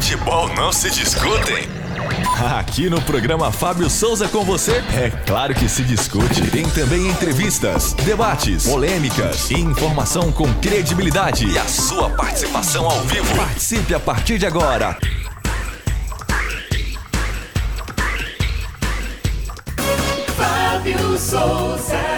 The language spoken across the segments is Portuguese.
Futebol não se discutem. Aqui no programa Fábio Souza com você, é claro que se discute. Tem também entrevistas, debates, polêmicas e informação com credibilidade. E a sua participação ao vivo. Participe a partir de agora. Fábio Souza.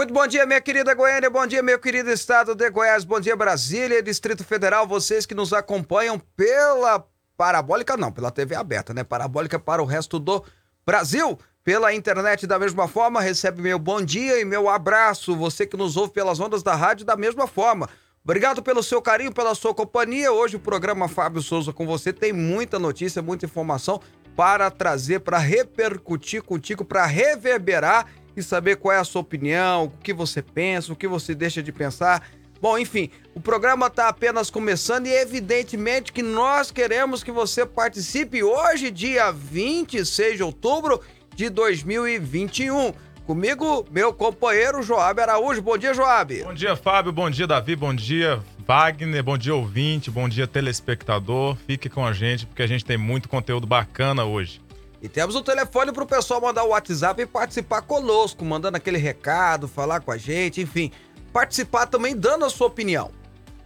Muito bom dia, minha querida Goiânia, bom dia, meu querido estado de Goiás, bom dia, Brasília, Distrito Federal, vocês que nos acompanham pela parabólica, não, pela TV aberta, né? Parabólica para o resto do Brasil. Pela internet, da mesma forma, recebe meu bom dia e meu abraço. Você que nos ouve pelas ondas da rádio, da mesma forma. Obrigado pelo seu carinho, pela sua companhia. Hoje o programa Fábio Souza com você tem muita notícia, muita informação para trazer, para repercutir contigo, para reverberar e saber qual é a sua opinião, o que você pensa, o que você deixa de pensar. Bom, enfim, o programa está apenas começando e evidentemente que nós queremos que você participe hoje, dia 26 de outubro de 2021. Comigo, meu companheiro Joab Araújo. Bom dia, Joab. Bom dia, Fábio. Bom dia, Davi. Bom dia, Wagner. Bom dia, ouvinte. Bom dia, telespectador. Fique com a gente porque a gente tem muito conteúdo bacana hoje. E temos o telefone para o pessoal mandar o WhatsApp e participar conosco, mandando aquele recado, falar com a gente, enfim. Participar também dando a sua opinião.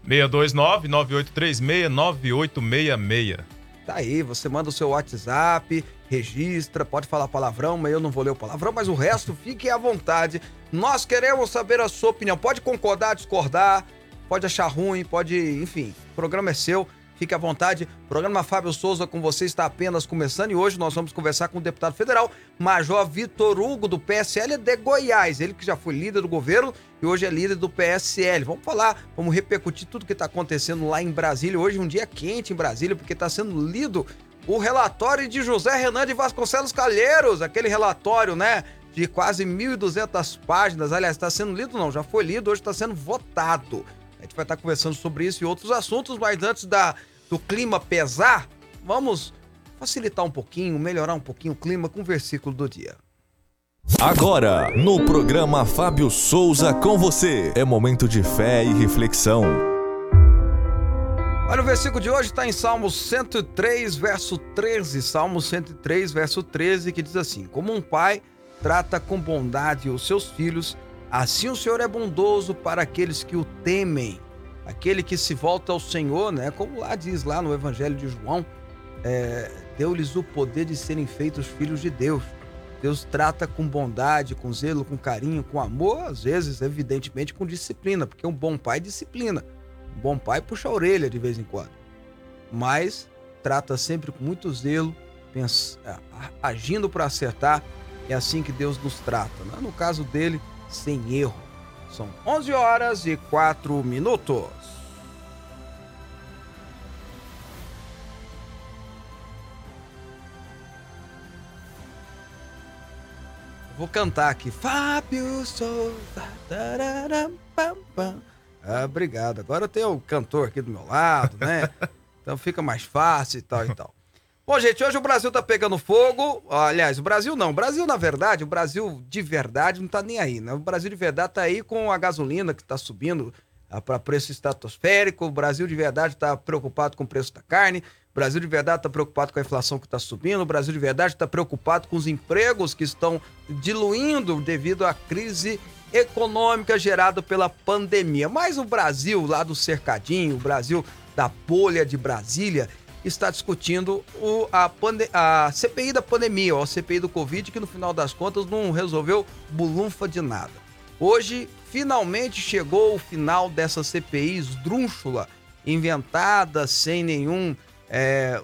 629-9836-9866. Tá aí, você manda o seu WhatsApp, registra, pode falar palavrão, mas eu não vou ler o palavrão, mas o resto fique à vontade. Nós queremos saber a sua opinião. Pode concordar, discordar, pode achar ruim, pode, enfim, o programa é seu. Fique à vontade. O programa Fábio Souza com você está apenas começando e hoje nós vamos conversar com o deputado federal Major Vitor Hugo do PSL de Goiás. Ele que já foi líder do governo e hoje é líder do PSL. Vamos falar, vamos repercutir tudo que está acontecendo lá em Brasília. Hoje é um dia quente em Brasília porque está sendo lido o relatório de José Renan de Vasconcelos Calheiros, aquele relatório, né? De quase 1.200 páginas. Aliás, está sendo lido, não, já foi lido, hoje está sendo votado. A gente vai estar conversando sobre isso e outros assuntos, mas antes da, do clima pesar, vamos facilitar um pouquinho, melhorar um pouquinho o clima com o versículo do dia. Agora, no programa Fábio Souza com você, é momento de fé e reflexão. Olha, o versículo de hoje está em Salmos 103, verso 13. Salmos 103, verso 13, que diz assim: Como um pai trata com bondade os seus filhos, assim o Senhor é bondoso para aqueles que o temem. Aquele que se volta ao Senhor, né? Como lá diz lá no Evangelho de João, é, deu-lhes o poder de serem feitos filhos de Deus. Deus trata com bondade, com zelo, com carinho, com amor, às vezes, evidentemente, com disciplina, porque um bom pai disciplina. Um bom pai puxa a orelha de vez em quando. Mas trata sempre com muito zelo, pensa, agindo para acertar. É assim que Deus nos trata. Né? No caso dele, sem erro. São 11 horas e 4 minutos. Vou cantar aqui. Fábio Souza. Ah, obrigado. Agora eu tenho o cantor aqui do meu lado, né? Então fica mais fácil e tal e tal. Bom, gente, hoje o Brasil tá pegando fogo. Aliás, o Brasil não. O Brasil, na verdade, o Brasil de verdade não tá nem aí, né? O Brasil de verdade tá aí com a gasolina que tá subindo para preço estratosférico. O Brasil de verdade tá preocupado com o preço da carne. O Brasil de verdade está preocupado com a inflação que está subindo. O Brasil de verdade está preocupado com os empregos que estão diluindo devido à crise econômica gerada pela pandemia. Mas o Brasil, lá do cercadinho, o Brasil da bolha de Brasília, está discutindo o, a, pande a CPI da pandemia, ou a CPI do Covid, que no final das contas não resolveu bulunfa de nada. Hoje, finalmente chegou o final dessa CPI esdrúxula, inventada sem nenhum é,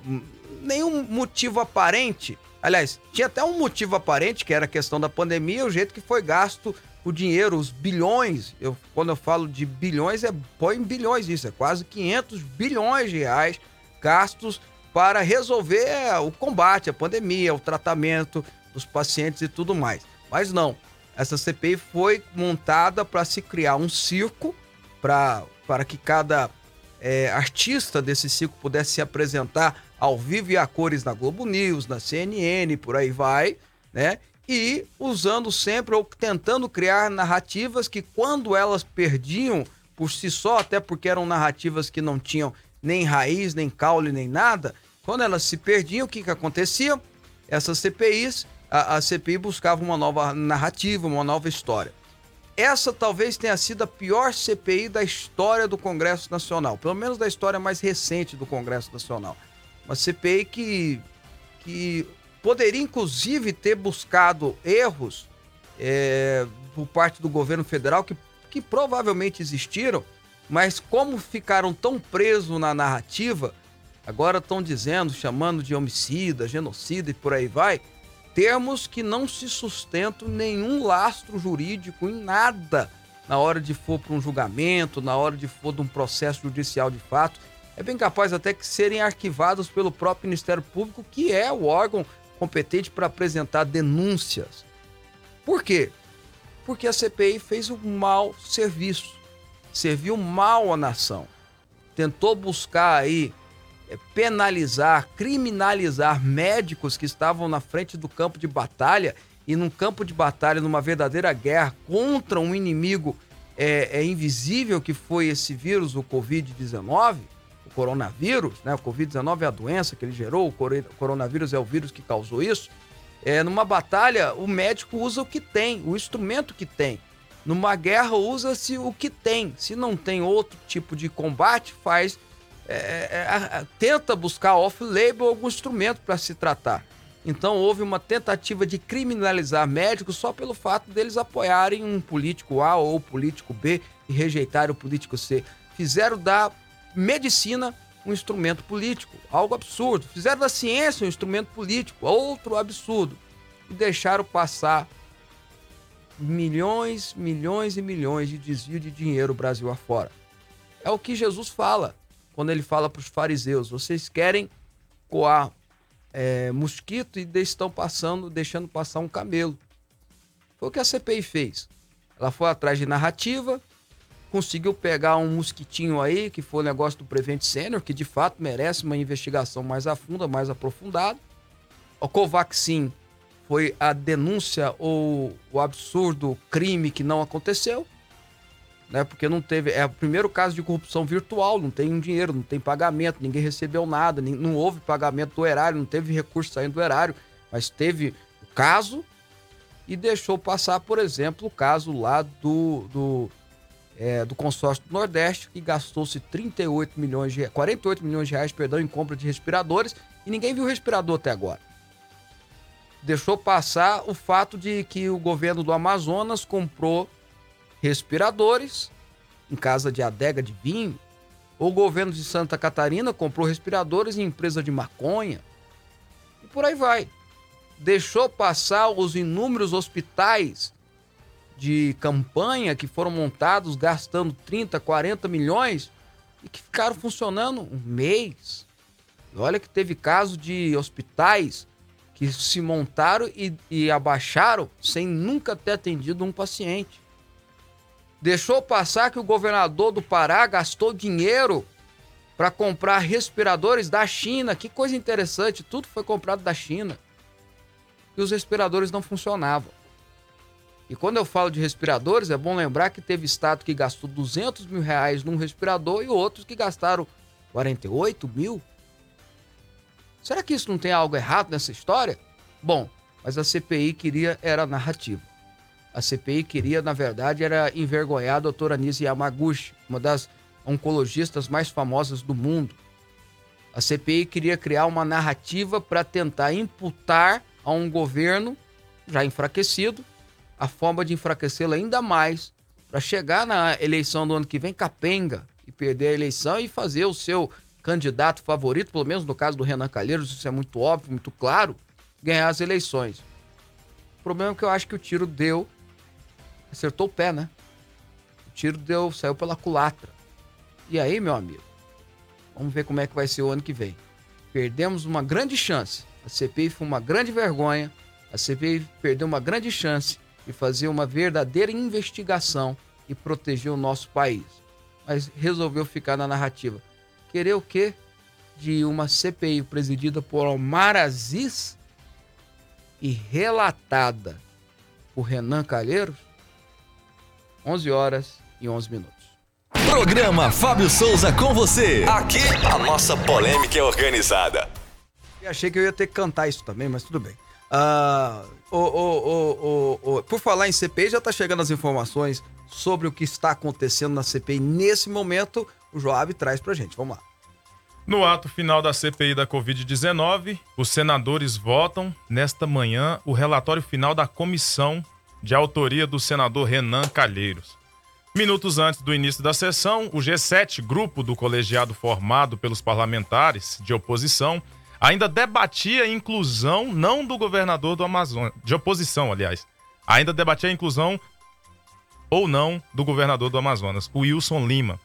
nenhum motivo aparente. Aliás, tinha até um motivo aparente, que era a questão da pandemia, o jeito que foi gasto o dinheiro, os bilhões. Eu, quando eu falo de bilhões, é põe bilhões isso, é quase 500 bilhões de reais gastos para resolver o combate à pandemia, o tratamento dos pacientes e tudo mais. Mas não, essa CPI foi montada para se criar um circo para que cada é, artista desse ciclo pudesse se apresentar ao vivo e a cores na Globo News, na CNN, por aí vai, né? E usando sempre ou tentando criar narrativas que, quando elas perdiam por si só, até porque eram narrativas que não tinham nem raiz, nem caule, nem nada. Quando elas se perdiam, o que, que acontecia? Essas CPIs, a, a CPI buscava uma nova narrativa, uma nova história. Essa talvez tenha sido a pior CPI da história do Congresso Nacional, pelo menos da história mais recente do Congresso Nacional. Uma CPI que, que poderia, inclusive, ter buscado erros é, por parte do governo federal, que, que provavelmente existiram, mas como ficaram tão presos na narrativa, agora estão dizendo, chamando de homicida, genocida e por aí vai, termos que não se sustentam nenhum lastro jurídico em nada na hora de for para um julgamento, na hora de for de um processo judicial de fato. É bem capaz até que serem arquivados pelo próprio Ministério Público, que é o órgão competente para apresentar denúncias. Por quê? Porque a CPI fez um mau serviço, serviu mal à nação, tentou buscar aí é, penalizar, criminalizar médicos que estavam na frente do campo de batalha e num campo de batalha, numa verdadeira guerra contra um inimigo é, é invisível que foi esse vírus, o Covid-19, o coronavírus, né? O Covid-19 é a doença que ele gerou, o coronavírus é o vírus que causou isso. É, numa batalha, o médico usa o que tem, o instrumento que tem. Numa guerra, usa-se o que tem. Se não tem outro tipo de combate, faz é, é, é tenta buscar off-label algum instrumento para se tratar. Então houve uma tentativa de criminalizar médicos só pelo fato deles apoiarem um político A ou político B e rejeitarem o político C. Fizeram da medicina um instrumento político, algo absurdo. Fizeram da ciência um instrumento político, outro absurdo. E deixaram passar milhões, milhões e milhões de desvio de dinheiro Brasil afora. É o que Jesus fala quando ele fala para os fariseus: vocês querem coar é, mosquito e estão passando, deixando passar um camelo. Foi o que a CPI fez. Ela foi atrás de narrativa, conseguiu pegar um mosquitinho aí, que foi o negócio do Prevent Senior, que de fato merece uma investigação mais a fundo, mais aprofundada. O Covaxin foi a denúncia ou o absurdo crime que não aconteceu né? Porque não teve. É o primeiro caso de corrupção virtual, não tem dinheiro, não tem pagamento, ninguém recebeu nada, não houve pagamento do erário, não teve recurso saindo do erário, mas teve o caso e deixou passar, por exemplo, o caso lá do, do, é, do consórcio do Nordeste, que gastou-se 38 milhões de 48 milhões de reais, perdão, em compra de respiradores, e ninguém viu o respirador até agora. Deixou passar o fato de que o governo do Amazonas comprou respiradores em casa de adega de vinho. O governo de Santa Catarina comprou respiradores em empresa de maconha. E por aí vai. Deixou passar os inúmeros hospitais de campanha que foram montados gastando 30, 40 milhões e que ficaram funcionando um mês. E olha que teve caso de hospitais que se montaram e, e abaixaram sem nunca ter atendido um paciente. Deixou passar que o governador do Pará gastou dinheiro para comprar respiradores da China. Que coisa interessante, tudo foi comprado da China. E os respiradores não funcionavam. E quando eu falo de respiradores, é bom lembrar que teve estado que gastou 200 mil reais num respirador e outros que gastaram 48 mil. Será que isso não tem algo errado nessa história? Bom, mas a CPI queria era narrativa. A CPI queria, na verdade, era envergonhar a doutora Nise Yamaguchi, uma das oncologistas mais famosas do mundo. A CPI queria criar uma narrativa para tentar imputar a um governo já enfraquecido a forma de enfraquecê-lo ainda mais para chegar na eleição do ano que vem capenga e perder a eleição e fazer o seu candidato favorito, pelo menos no caso do Renan Calheiros, isso é muito óbvio, muito claro, ganhar as eleições. O problema é que eu acho que o tiro deu acertou o pé, né? O tiro deu, saiu pela culatra. E aí, meu amigo, vamos ver como é que vai ser o ano que vem. Perdemos uma grande chance. A CPI foi uma grande vergonha. A CPI perdeu uma grande chance de fazer uma verdadeira investigação e proteger o nosso país. Mas resolveu ficar na narrativa. Querer o quê? De uma CPI presidida por Omar Aziz e relatada por Renan Calheiros? 11 horas e 11 minutos. Programa Fábio Souza com você. Aqui a nossa polêmica é organizada. Eu achei que eu ia ter que cantar isso também, mas tudo bem. Ah, o, o, o, por falar em CPI, já está chegando as informações sobre o que está acontecendo na CPI nesse momento. O Joab traz pra gente. Vamos lá. No ato final da CPI da Covid-19, os senadores votam nesta manhã o relatório final da comissão de autoria do senador Renan Calheiros. Minutos antes do início da sessão, o G7, grupo do colegiado formado pelos parlamentares de oposição, ainda debatia a inclusão não do governador do Amazonas, de oposição, aliás, ainda debatia a inclusão ou não do governador do Amazonas, o Wilson Lima,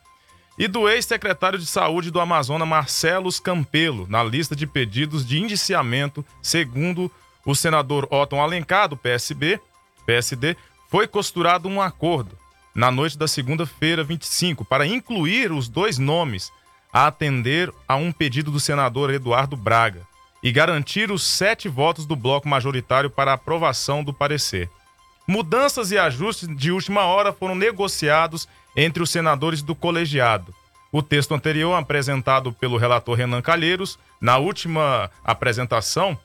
e do ex-secretário de Saúde do Amazonas, Marcelos Campelo, na lista de pedidos de indiciamento, segundo o senador Otton Alencar, do PSB, PSD, foi costurado um acordo na noite da segunda-feira, 25, para incluir os dois nomes a atender a um pedido do senador Eduardo Braga e garantir os sete votos do bloco majoritário para aprovação do parecer. Mudanças e ajustes de última hora foram negociados entre os senadores do colegiado. O texto anterior, apresentado pelo relator Renan Calheiros, na última apresentação,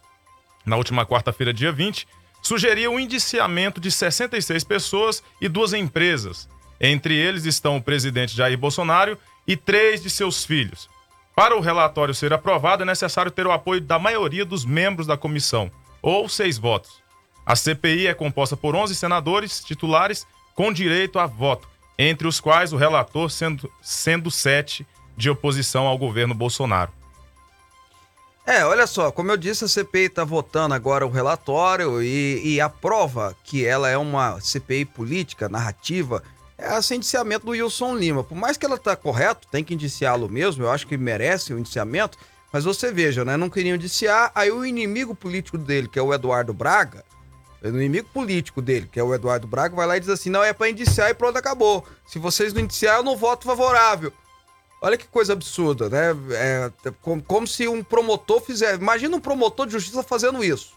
na última quarta-feira, dia 20, sugeria o indiciamento de 66 pessoas e duas empresas. Entre eles estão o presidente Jair Bolsonaro e três de seus filhos. Para o relatório ser aprovado, é necessário ter o apoio da maioria dos membros da comissão, ou seis votos. A CPI é composta por 11 senadores titulares com direito a voto, entre os quais o relator sendo, sendo sete de oposição ao governo Bolsonaro. É, olha só, como eu disse, a CPI está votando agora o relatório e, e aprova que ela é uma CPI política, narrativa, é esse indiciamento do Wilson Lima. Por mais que ela está correto, tem que indiciá-lo mesmo, eu acho que merece o indiciamento, mas você veja, né? Não queriam indiciar, aí o inimigo político dele, que é o Eduardo Braga, o inimigo político dele, que é o Eduardo Braga, vai lá e diz assim: não, é para indiciar e pronto, acabou. Se vocês não indiciar, eu não voto favorável. Olha que coisa absurda, né? É, como, como, se um promotor fizesse. Imagina um promotor de justiça fazendo isso.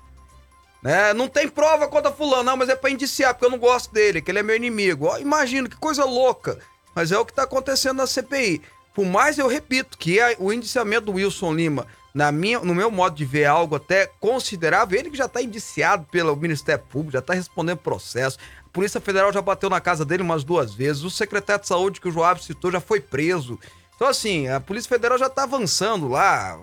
Né? Não tem prova contra fulano, não, mas é para indiciar, porque eu não gosto dele, que ele é meu inimigo. Ó, imagina, que coisa louca. Mas é o que está acontecendo na CPI. Por mais eu repito que a, o indiciamento do Wilson Lima, na minha, no meu modo de ver, é algo até considerável. Ele que já está indiciado pelo Ministério Público, já está respondendo processo. A Polícia Federal já bateu na casa dele umas duas vezes. O secretário de saúde que o Joab citou já foi preso. Então, assim, a Polícia Federal já está avançando lá.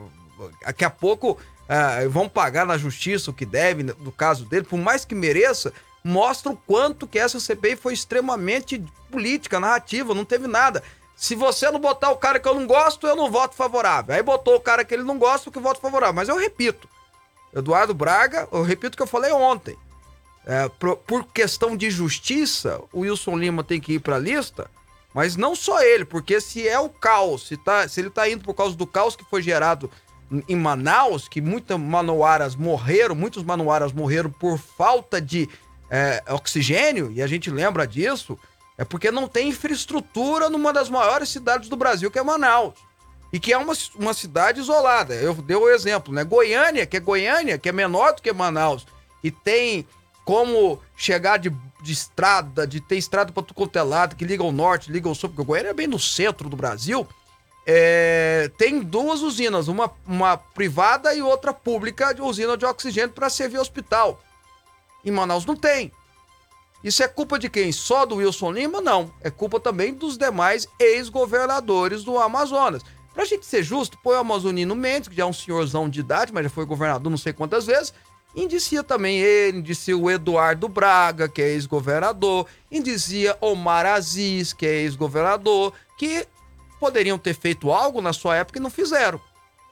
Daqui a pouco uh, vão pagar na justiça o que deve no caso dele, por mais que mereça, mostra o quanto que essa CPI foi extremamente política, narrativa, não teve nada. Se você não botar o cara que eu não gosto, eu não voto favorável. Aí botou o cara que ele não gosta, que voto favorável. Mas eu repito, Eduardo Braga, eu repito o que eu falei ontem. É, por, por, questão de justiça, o Wilson Lima tem que ir para a lista mas não só ele, porque se é o caos, se, tá, se ele tá indo por causa do caos que foi gerado em Manaus, que muitas manuaras morreram, muitos manuaras morreram por falta de é, oxigênio, e a gente lembra disso, é porque não tem infraestrutura numa das maiores cidades do Brasil, que é Manaus. E que é uma, uma cidade isolada. Eu dei o exemplo, né? Goiânia, que é Goiânia, que é menor do que Manaus, e tem como chegar de, de estrada, de ter estrada para tudo quanto é que liga ao norte, liga ao sul, porque Goiânia é bem no centro do Brasil. É, tem duas usinas, uma, uma privada e outra pública, de usina de oxigênio para servir hospital. Em Manaus não tem. Isso é culpa de quem? Só do Wilson Lima? Não. É culpa também dos demais ex-governadores do Amazonas. Pra gente ser justo, põe o Amazonino Mendes, que já é um senhorzão de idade, mas já foi governador não sei quantas vezes, Indicia também ele, indicia o Eduardo Braga, que é ex-governador, indicia Omar Aziz, que é ex-governador, que poderiam ter feito algo na sua época e não fizeram.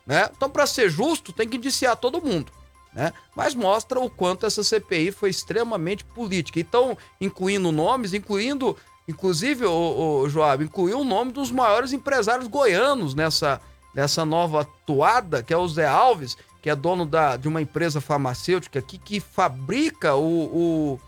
Né? Então, para ser justo, tem que indiciar todo mundo. Né? Mas mostra o quanto essa CPI foi extremamente política. Então, incluindo nomes, incluindo, inclusive, o, o Joab, incluiu o nome dos maiores empresários goianos nessa, nessa nova toada, que é o Zé Alves, que é dono da, de uma empresa farmacêutica aqui que fabrica o. o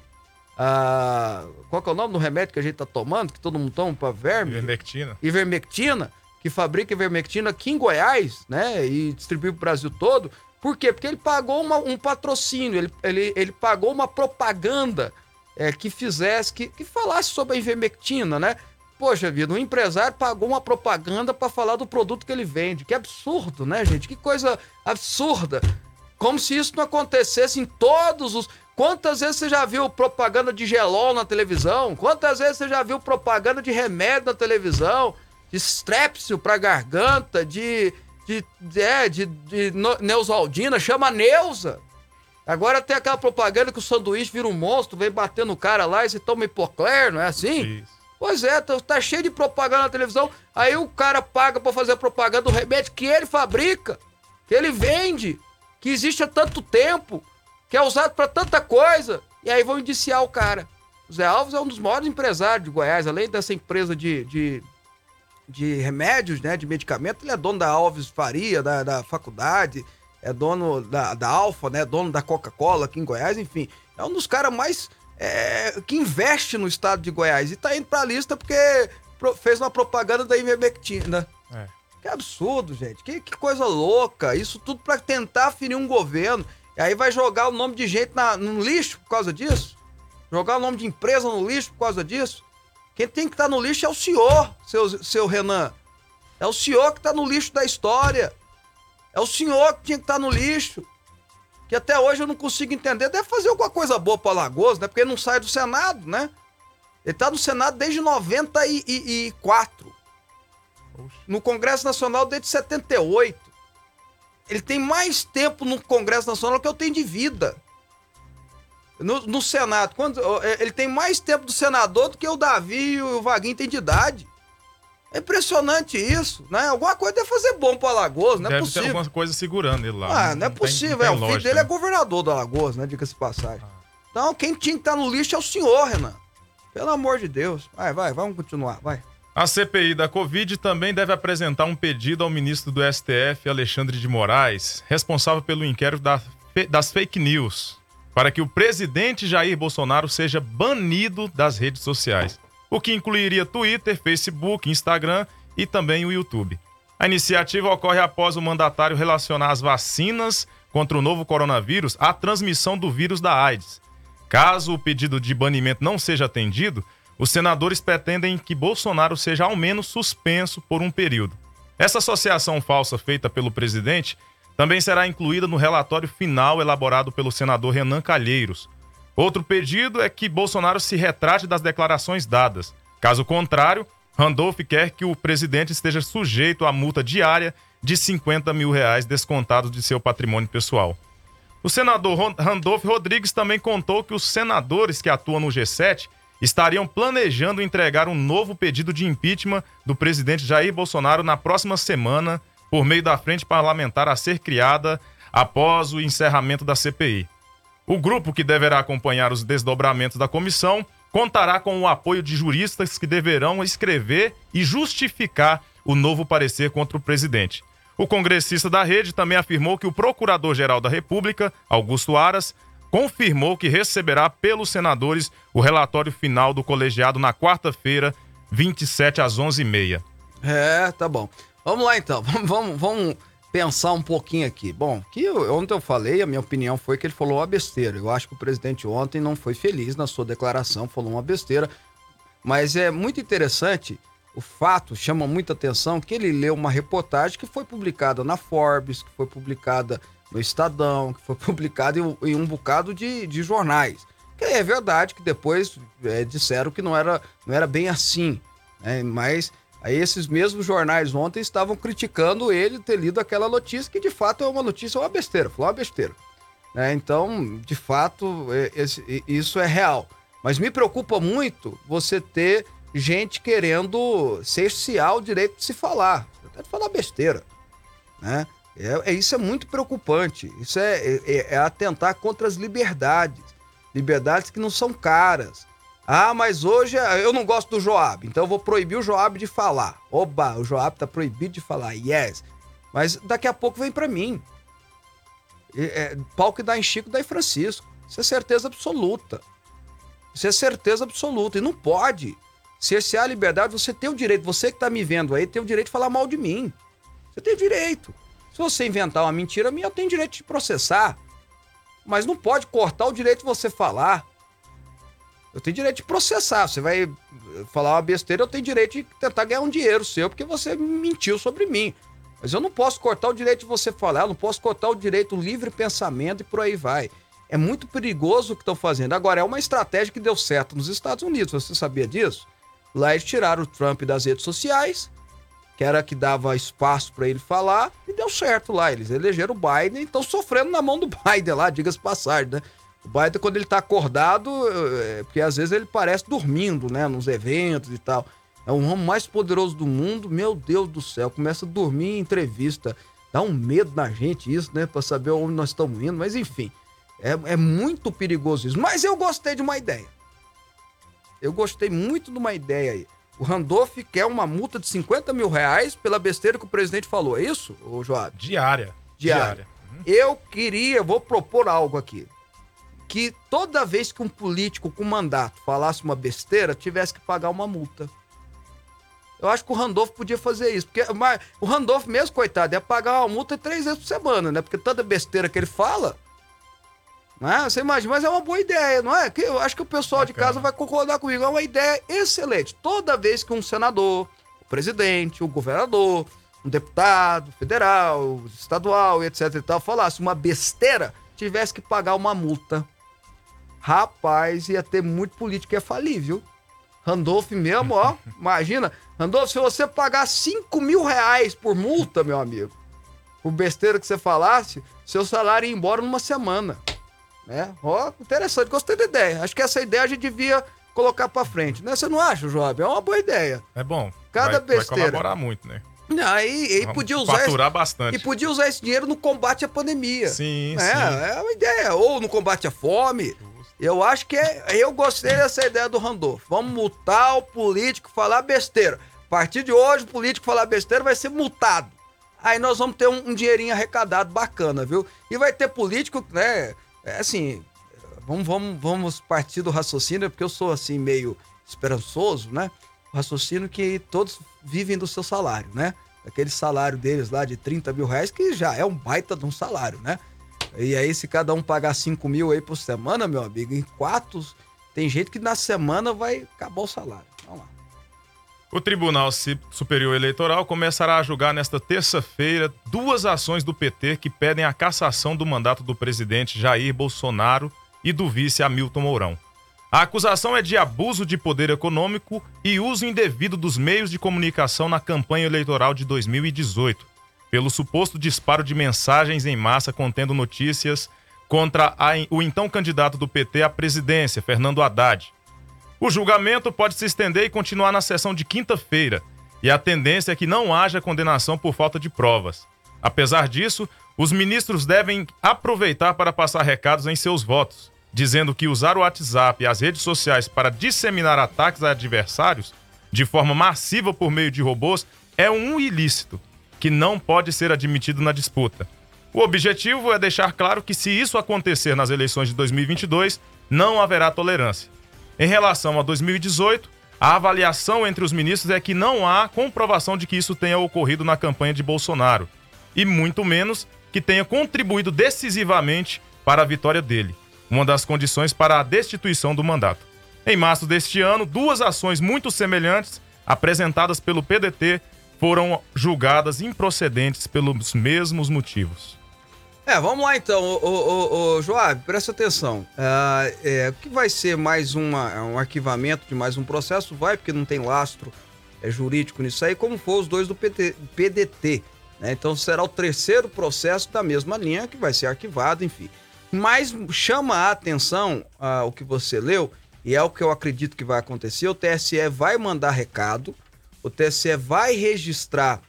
a, qual é o nome do remédio que a gente tá tomando, que todo mundo toma para verme? Ivermectina. Ivermectina, que fabrica ivermectina aqui em Goiás, né? E distribui para o Brasil todo. Por quê? Porque ele pagou uma, um patrocínio, ele, ele, ele pagou uma propaganda é, que fizesse, que, que falasse sobre a ivermectina, né? poxa vida, um empresário pagou uma propaganda para falar do produto que ele vende. Que absurdo, né, gente? Que coisa absurda. Como se isso não acontecesse em todos os. Quantas vezes você já viu propaganda de gelol na televisão? Quantas vezes você já viu propaganda de remédio na televisão? De strepsil para garganta, de de, é, de, de Neusaldina, chama Neuza. Agora tem aquela propaganda que o sanduíche vira um monstro, vem bater no cara lá e você toma hipocler, não é assim? Isso. Pois é, tá, tá, cheio de propaganda na televisão. Aí o cara paga para fazer propaganda do remédio que ele fabrica, que ele vende, que existe há tanto tempo, que é usado para tanta coisa. E aí vão indiciar o cara. O Zé Alves é um dos maiores empresários de Goiás, além dessa empresa de, de de remédios, né, de medicamento, ele é dono da Alves Faria, da, da faculdade, é dono da, da Alfa, né, dono da Coca-Cola aqui em Goiás, enfim. É um dos caras mais é, que investe no estado de Goiás e tá indo pra lista porque fez uma propaganda da Ivermectina. É. Que absurdo, gente. Que, que coisa louca. Isso tudo para tentar ferir um governo. E aí vai jogar o nome de gente na, no lixo por causa disso? Jogar o nome de empresa no lixo por causa disso? Quem tem que estar tá no lixo é o senhor, seu, seu Renan. É o senhor que está no lixo da história. É o senhor que tinha que estar tá no lixo. Que até hoje eu não consigo entender. Deve fazer alguma coisa boa para Alagoas, né? Porque ele não sai do Senado, né? Ele está no Senado desde 94. No Congresso Nacional desde 78. Ele tem mais tempo no Congresso Nacional que eu tenho de vida. No, no, Senado, quando, é, ele tem mais tempo do senador do que o Davi e o Vaguinho têm de idade. É impressionante isso, né? Alguma coisa deve fazer bom pro Alagoas, não é deve possível. Ter alguma coisa segurando ele lá. Ah, não, não é possível. Tem, é, o filho dele é né? é governador do Alagoas, né? Diga-se passagem. Ah. Então, quem tinha que estar tá no lixo é o senhor, Renan. Pelo amor de Deus. Vai, vai, vamos continuar, vai. A CPI da Covid também deve apresentar um pedido ao ministro do STF, Alexandre de Moraes, responsável pelo inquérito das fake news para que o presidente Jair Bolsonaro seja banido das redes sociais, o que incluiria Twitter, Facebook, Instagram e também o YouTube. A iniciativa ocorre após o mandatário relacionar as vacinas contra o novo coronavírus à transmissão do vírus da AIDS. Caso o pedido de banimento não seja atendido, os senadores pretendem que Bolsonaro seja ao menos suspenso por um período. Essa associação falsa feita pelo presidente também será incluída no relatório final elaborado pelo senador Renan Calheiros. Outro pedido é que Bolsonaro se retrate das declarações dadas. Caso contrário, Randolph quer que o presidente esteja sujeito à multa diária de 50 mil reais descontados de seu patrimônio pessoal. O senador Randolph Rodrigues também contou que os senadores que atuam no G7 estariam planejando entregar um novo pedido de impeachment do presidente Jair Bolsonaro na próxima semana por meio da frente parlamentar a ser criada após o encerramento da CPI. O grupo que deverá acompanhar os desdobramentos da comissão contará com o apoio de juristas que deverão escrever e justificar o novo parecer contra o presidente. O congressista da rede também afirmou que o Procurador-Geral da República, Augusto Aras, confirmou que receberá pelos senadores o relatório final do colegiado na quarta-feira, 27 às 11h30. É, tá bom. Vamos lá então, vamos, vamos, vamos pensar um pouquinho aqui. Bom, que eu, ontem eu falei, a minha opinião foi que ele falou uma besteira. Eu acho que o presidente ontem não foi feliz na sua declaração, falou uma besteira. Mas é muito interessante o fato, chama muita atenção, que ele leu uma reportagem que foi publicada na Forbes, que foi publicada no Estadão, que foi publicada em, em um bocado de, de jornais. Que é verdade que depois é, disseram que não era, não era bem assim. Né? Mas Aí esses mesmos jornais ontem estavam criticando ele ter lido aquela notícia, que de fato é uma notícia, uma besteira, falou uma besteira. Né? Então, de fato, é, esse, isso é real. Mas me preocupa muito você ter gente querendo cercear o direito de se falar, até de falar besteira. Né? É, é, isso é muito preocupante. Isso é, é, é atentar contra as liberdades. Liberdades que não são caras. Ah, mas hoje é, eu não gosto do Joab, então eu vou proibir o Joab de falar. Oba, o Joab tá proibido de falar, yes. Mas daqui a pouco vem para mim. É, pau que dá em Chico, dá em Francisco. Isso é certeza absoluta. Isso é certeza absoluta. E não pode cercear a liberdade. Você tem o direito, você que tá me vendo aí, tem o direito de falar mal de mim. Você tem direito. Se você inventar uma mentira minha, eu tenho direito de processar. Mas não pode cortar o direito de você falar. Eu tenho direito de processar. Você vai falar uma besteira, eu tenho direito de tentar ganhar um dinheiro seu, porque você mentiu sobre mim. Mas eu não posso cortar o direito de você falar, eu não posso cortar o direito do livre pensamento e por aí vai. É muito perigoso o que estão fazendo. Agora, é uma estratégia que deu certo nos Estados Unidos, você sabia disso? Lá eles tiraram o Trump das redes sociais, que era que dava espaço para ele falar, e deu certo lá. Eles elegeram o Biden estão sofrendo na mão do Biden lá, diga-se passagem, né? O Biden, quando ele tá acordado, é, porque às vezes ele parece dormindo, né? Nos eventos e tal. É o homem mais poderoso do mundo, meu Deus do céu. Começa a dormir em entrevista. Dá um medo na gente isso, né? Pra saber onde nós estamos indo. Mas enfim, é, é muito perigoso isso. Mas eu gostei de uma ideia. Eu gostei muito de uma ideia aí. O Randolph quer uma multa de 50 mil reais pela besteira que o presidente falou. É isso, ô Joab? Diária. Diária. Eu queria, vou propor algo aqui. Que toda vez que um político com mandato falasse uma besteira, tivesse que pagar uma multa. Eu acho que o Randolph podia fazer isso. Porque mas, o Randolph mesmo, coitado, ia pagar uma multa três vezes por semana, né? Porque tanta besteira que ele fala. Né? Você imagina, mas é uma boa ideia, não é? Que eu acho que o pessoal de casa vai concordar comigo. É uma ideia excelente. Toda vez que um senador, o presidente, o governador, um deputado federal, estadual, etc e tal, falasse uma besteira, tivesse que pagar uma multa. Rapaz, ia ter muito político que ia falir, viu? Randolph mesmo, ó. imagina. Randolph, se você pagar 5 mil reais por multa, meu amigo, por besteira que você falasse, seu salário ia embora numa semana. Né? Ó, interessante, gostei da ideia. Acho que essa ideia a gente devia colocar pra frente, né? Você não acha, Job? É uma boa ideia. É bom. Cada vai, besteira. Vai colaborar muito, né? Aí, aí podia usar Faturar esse, bastante. e podia usar esse dinheiro no combate à pandemia. Sim, é, sim. é uma ideia. Ou no combate à fome. Eu acho que é, eu gostei dessa ideia do Randolph. Vamos multar o político falar besteira. A partir de hoje, o político falar besteira vai ser multado. Aí nós vamos ter um, um dinheirinho arrecadado bacana, viu? E vai ter político, né? É assim, vamos, vamos, vamos partir do raciocínio, porque eu sou assim meio esperançoso, né? O raciocínio que todos vivem do seu salário, né? Aquele salário deles lá de 30 mil reais, que já é um baita de um salário, né? E aí, se cada um pagar 5 mil aí por semana, meu amigo, em quatro, tem gente que na semana vai acabar o salário. Vamos lá. O Tribunal Superior Eleitoral começará a julgar nesta terça-feira duas ações do PT que pedem a cassação do mandato do presidente Jair Bolsonaro e do vice Hamilton Mourão. A acusação é de abuso de poder econômico e uso indevido dos meios de comunicação na campanha eleitoral de 2018, pelo suposto disparo de mensagens em massa contendo notícias contra a, o então candidato do PT à presidência, Fernando Haddad. O julgamento pode se estender e continuar na sessão de quinta-feira, e a tendência é que não haja condenação por falta de provas. Apesar disso, os ministros devem aproveitar para passar recados em seus votos, dizendo que usar o WhatsApp e as redes sociais para disseminar ataques a adversários de forma massiva por meio de robôs é um ilícito que não pode ser admitido na disputa. O objetivo é deixar claro que, se isso acontecer nas eleições de 2022, não haverá tolerância. Em relação a 2018, a avaliação entre os ministros é que não há comprovação de que isso tenha ocorrido na campanha de Bolsonaro, e muito menos que tenha contribuído decisivamente para a vitória dele, uma das condições para a destituição do mandato. Em março deste ano, duas ações muito semelhantes, apresentadas pelo PDT, foram julgadas improcedentes pelos mesmos motivos. É, vamos lá então, ô, ô, ô, Joab, presta atenção. Uh, é, o que vai ser mais uma, um arquivamento de mais um processo? Vai, porque não tem lastro é, jurídico nisso aí, como foi os dois do PT, PDT. Né? Então será o terceiro processo da mesma linha que vai ser arquivado, enfim. Mas chama a atenção uh, o que você leu, e é o que eu acredito que vai acontecer. O TSE vai mandar recado, o TSE vai registrar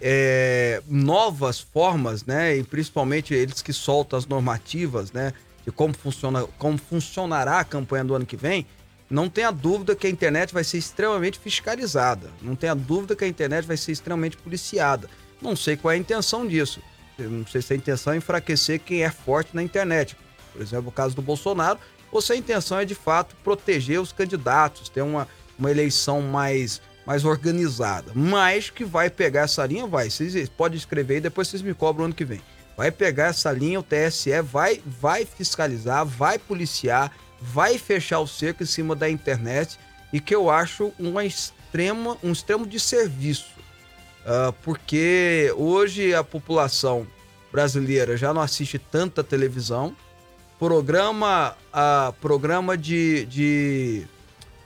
é, novas formas, né? E principalmente eles que soltam as normativas, né? De como, funciona, como funcionará a campanha do ano que vem. Não tenha dúvida que a internet vai ser extremamente fiscalizada. Não tenha dúvida que a internet vai ser extremamente policiada. Não sei qual é a intenção disso. Não sei se a intenção é enfraquecer quem é forte na internet. Por exemplo, o caso do Bolsonaro. Ou se a intenção é de fato proteger os candidatos, ter uma, uma eleição mais mais organizada. Mas que vai pegar essa linha, vai. Vocês podem escrever e depois vocês me cobram ano que vem. Vai pegar essa linha, o TSE vai, vai fiscalizar, vai policiar, vai fechar o cerco em cima da internet e que eu acho uma extrema, um extremo de serviço. Uh, porque hoje a população brasileira já não assiste tanta televisão. Programa, uh, programa de, de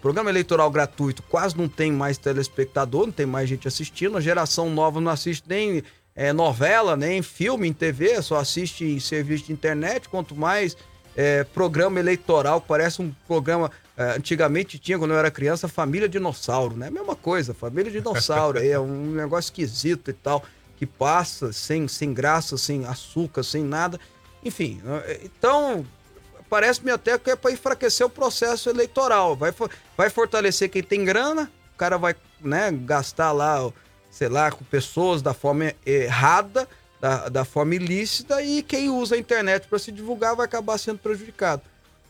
programa eleitoral gratuito quase não tem mais telespectador, não tem mais gente assistindo. A geração nova não assiste nem é, novela, nem filme em TV, só assiste em serviço de internet. Quanto mais é, programa eleitoral, parece um programa. É, antigamente tinha, quando eu era criança, Família Dinossauro, né? Mesma coisa, Família Dinossauro, é um negócio esquisito e tal, que passa sem, sem graça, sem açúcar, sem nada. Enfim, é, então parece-me até que é para enfraquecer o processo eleitoral. Vai, vai fortalecer quem tem grana, o cara vai né, gastar lá, sei lá, com pessoas da forma errada da, da forma ilícita e quem usa a internet para se divulgar vai acabar sendo prejudicado.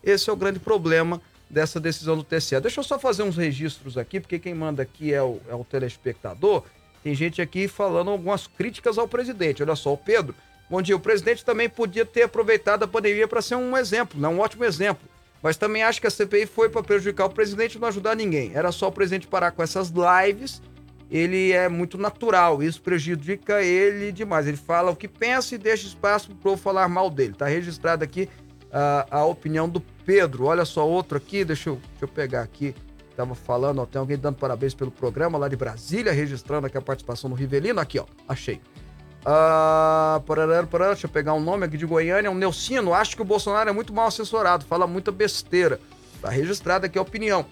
Esse é o grande problema dessa decisão do TCE. Deixa eu só fazer uns registros aqui, porque quem manda aqui é o, é o telespectador. Tem gente aqui falando algumas críticas ao presidente. Olha só, o Pedro. Dia. O presidente também podia ter aproveitado a pandemia para ser um exemplo, né? um ótimo exemplo. Mas também acho que a CPI foi para prejudicar o presidente e não ajudar ninguém. Era só o presidente parar com essas lives ele é muito natural, isso prejudica ele demais. Ele fala o que pensa e deixa espaço para eu falar mal dele. Tá registrado aqui a, a opinião do Pedro. Olha só outro aqui, deixa eu, deixa eu pegar aqui. Tava falando, ó, tem alguém dando parabéns pelo programa lá de Brasília, registrando aqui a participação do Rivelino. Aqui, ó, achei. Ah, parará, parará, deixa eu pegar um nome aqui de Goiânia, um Neucino. Acho que o Bolsonaro é muito mal assessorado, fala muita besteira. Tá registrada aqui a opinião.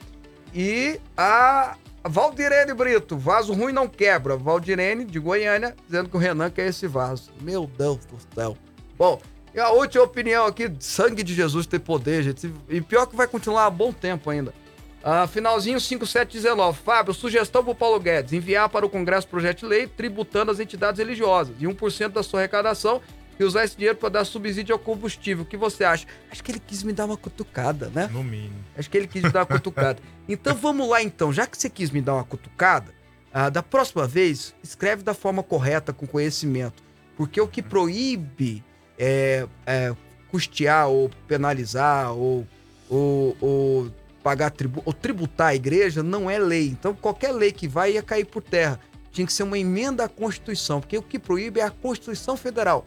E a Valdirene Brito, vaso ruim não quebra. Valdirene, de Goiânia, dizendo que o Renan quer esse vaso. Meu Deus do céu. Bom, e a última opinião aqui, sangue de Jesus tem poder, gente. E pior que vai continuar há bom tempo ainda. Ah, finalzinho 5719. Fábio, sugestão para o Paulo Guedes: enviar para o Congresso projeto de lei tributando as entidades religiosas e 1% da sua arrecadação e usar esse dinheiro para dar subsídio ao combustível. O que você acha? Acho que ele quis me dar uma cutucada, né? No mínimo. Acho que ele quis me dar uma cutucada. Então vamos lá então, já que você quis me dar uma cutucada, ah, da próxima vez, escreve da forma correta, com conhecimento. Porque o que proíbe é, é custear ou penalizar ou, ou, ou pagar tributo ou tributar a igreja não é lei. Então qualquer lei que vai ia cair por terra. Tinha que ser uma emenda à Constituição, porque o que proíbe é a Constituição Federal.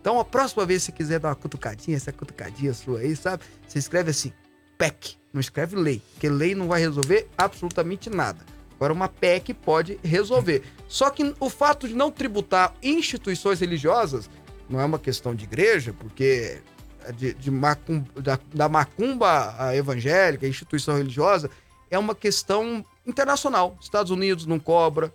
Então, a próxima vez que você quiser dar uma cutucadinha, essa cutucadinha sua aí, sabe? Você escreve assim, PEC. Não escreve lei, porque lei não vai resolver absolutamente nada. Agora, uma PEC pode resolver. Só que o fato de não tributar instituições religiosas não é uma questão de igreja, porque de, de macumba, da, da macumba evangélica, instituição religiosa, é uma questão internacional. Estados Unidos não cobra,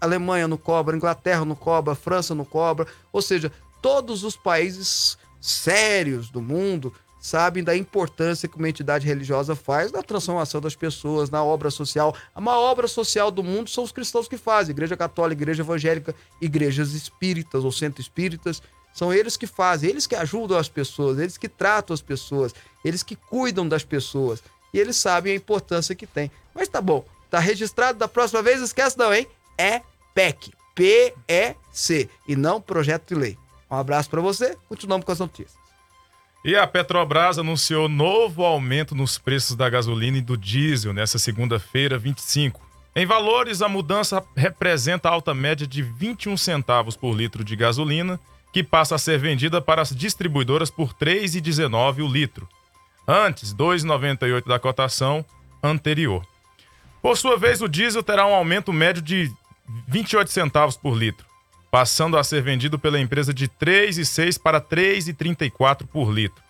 Alemanha não cobra, Inglaterra não cobra, França não cobra. Ou seja, todos os países sérios do mundo sabem da importância que uma entidade religiosa faz na transformação das pessoas, na obra social. A maior obra social do mundo são os cristãos que fazem. Igreja católica, igreja evangélica, igrejas espíritas ou centro espíritas. São eles que fazem, eles que ajudam as pessoas, eles que tratam as pessoas, eles que cuidam das pessoas. E eles sabem a importância que tem. Mas tá bom, tá registrado da próxima vez, esquece não, hein? É PEC. P-E-C. E não projeto de lei. Um abraço para você, continuamos com as notícias. E a Petrobras anunciou novo aumento nos preços da gasolina e do diesel nessa segunda-feira, 25. Em valores, a mudança representa a alta média de 21 centavos por litro de gasolina, que passa a ser vendida para as distribuidoras por R$ 3,19 o litro. Antes, R$ 2,98 da cotação anterior. Por sua vez, o diesel terá um aumento médio de 28 centavos por litro passando a ser vendido pela empresa de 3,6 para 3,34 por litro.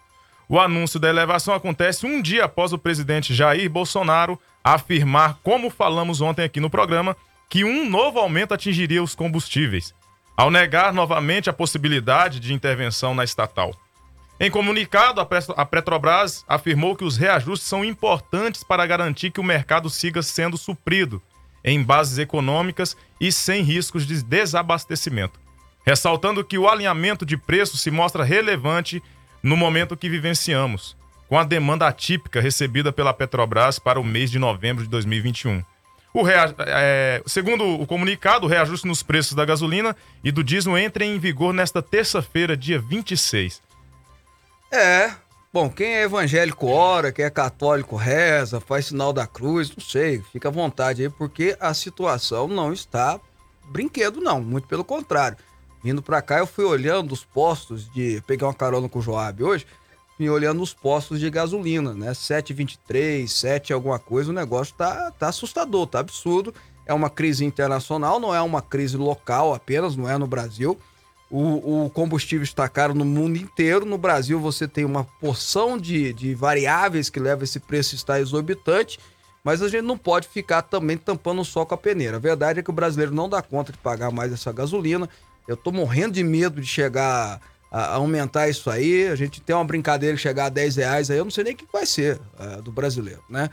O anúncio da elevação acontece um dia após o presidente Jair Bolsonaro afirmar, como falamos ontem aqui no programa, que um novo aumento atingiria os combustíveis, ao negar novamente a possibilidade de intervenção na estatal. Em comunicado, a Petrobras afirmou que os reajustes são importantes para garantir que o mercado siga sendo suprido em bases econômicas e sem riscos de desabastecimento, ressaltando que o alinhamento de preços se mostra relevante no momento que vivenciamos, com a demanda atípica recebida pela Petrobras para o mês de novembro de 2021. O rea... é... Segundo o comunicado, o reajuste nos preços da gasolina e do diesel entra em vigor nesta terça-feira, dia 26. É, Bom, quem é evangélico ora, quem é católico reza, faz sinal da cruz, não sei, fica à vontade aí, porque a situação não está brinquedo, não, muito pelo contrário. Vindo para cá, eu fui olhando os postos de. Peguei uma carona com o Joab hoje, fui olhando os postos de gasolina, né? 7,23, 7 alguma coisa, o negócio tá, tá assustador, tá absurdo. É uma crise internacional, não é uma crise local apenas, não é no Brasil. O, o, combustível está caro no mundo inteiro. No Brasil, você tem uma porção de, de variáveis que leva esse preço a estar exorbitante, mas a gente não pode ficar também tampando só com a peneira. A verdade é que o brasileiro não dá conta de pagar mais essa gasolina. Eu estou morrendo de medo de chegar a, aumentar isso aí. A gente tem uma brincadeira de chegar a 10 reais aí, eu não sei nem o que vai ser é, do brasileiro, né?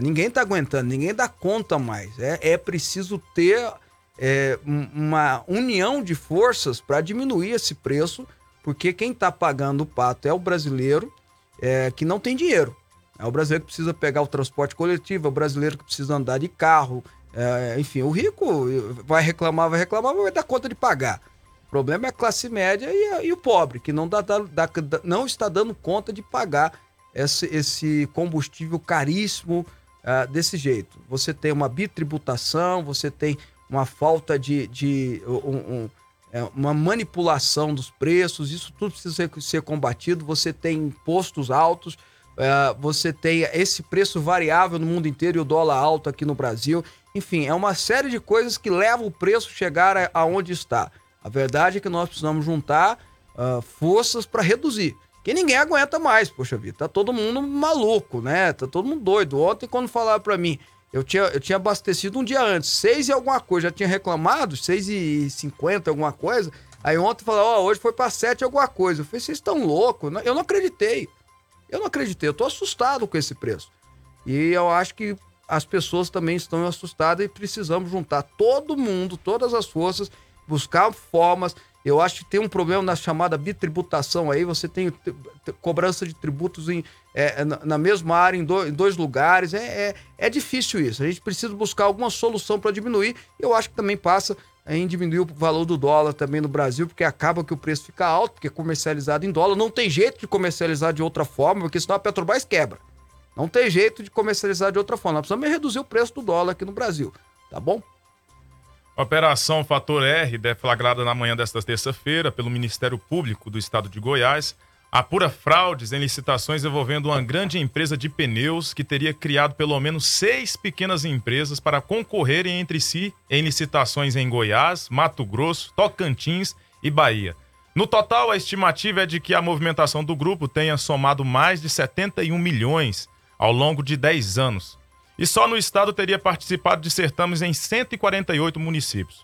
Ninguém está aguentando, ninguém dá conta mais. É, é preciso ter é, uma união de forças para diminuir esse preço, porque quem está pagando o pato é o brasileiro é, que não tem dinheiro. É o brasileiro que precisa pegar o transporte coletivo, é o brasileiro que precisa andar de carro. É, enfim, o rico vai reclamar, vai reclamar, mas vai dar conta de pagar. O problema é a classe média e, e o pobre, que não, dá, dá, dá, não está dando conta de pagar esse, esse combustível caríssimo uh, desse jeito. Você tem uma bitributação, você tem uma falta de, de um, um, é, uma manipulação dos preços, isso tudo precisa ser, ser combatido. Você tem impostos altos, é, você tem esse preço variável no mundo inteiro e o dólar alto aqui no Brasil. Enfim, é uma série de coisas que levam o preço a chegar aonde está. A verdade é que nós precisamos juntar uh, forças para reduzir. Que ninguém aguenta mais, poxa vida. Tá todo mundo maluco, né? Tá todo mundo doido. Ontem, quando falaram para mim, eu tinha, eu tinha abastecido um dia antes, 6 e alguma coisa, já tinha reclamado, 6 e 50 alguma coisa. Aí ontem falou, ó, oh, hoje foi para 7 alguma coisa. Eu falei, vocês estão loucos? Eu não acreditei. Eu não acreditei, eu tô assustado com esse preço. E eu acho que as pessoas também estão assustadas e precisamos juntar todo mundo, todas as forças, buscar formas eu acho que tem um problema na chamada bitributação aí. Você tem cobrança de tributos em, é, é na mesma área, em, do, em dois lugares. É, é, é, difícil isso. A gente precisa buscar alguma solução para diminuir. Eu acho que também passa em diminuir o valor do dólar também no Brasil, porque acaba que o preço fica alto, porque é comercializado em dólar. Não tem jeito de comercializar de outra forma, porque senão a Petrobras quebra. Não tem jeito de comercializar de outra forma. Nós precisamos reduzir o preço do dólar aqui no Brasil. Tá bom? Operação Fator R, deflagrada na manhã desta terça-feira pelo Ministério Público do Estado de Goiás, apura fraudes em licitações envolvendo uma grande empresa de pneus que teria criado pelo menos seis pequenas empresas para concorrerem entre si em licitações em Goiás, Mato Grosso, Tocantins e Bahia. No total, a estimativa é de que a movimentação do grupo tenha somado mais de 71 milhões ao longo de 10 anos e só no estado teria participado de certames em 148 municípios.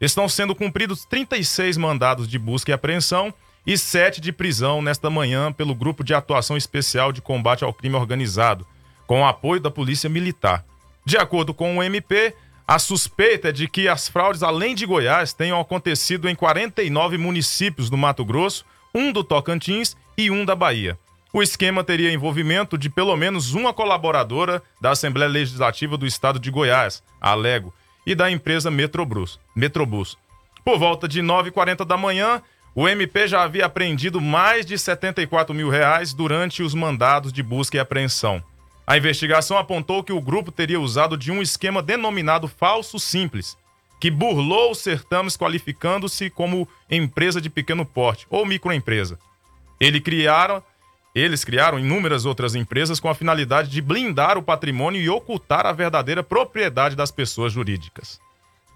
Estão sendo cumpridos 36 mandados de busca e apreensão e 7 de prisão nesta manhã pelo Grupo de Atuação Especial de Combate ao Crime Organizado, com o apoio da Polícia Militar. De acordo com o MP, a suspeita é de que as fraudes, além de Goiás, tenham acontecido em 49 municípios do Mato Grosso, um do Tocantins e um da Bahia. O esquema teria envolvimento de pelo menos uma colaboradora da Assembleia Legislativa do Estado de Goiás, a Alego, e da empresa Metrobus. Metrobus. Por volta de 9h40 da manhã, o MP já havia apreendido mais de 74 mil reais durante os mandados de busca e apreensão. A investigação apontou que o grupo teria usado de um esquema denominado falso simples, que burlou os certames qualificando-se como empresa de pequeno porte ou microempresa. Ele criaram eles criaram inúmeras outras empresas com a finalidade de blindar o patrimônio e ocultar a verdadeira propriedade das pessoas jurídicas.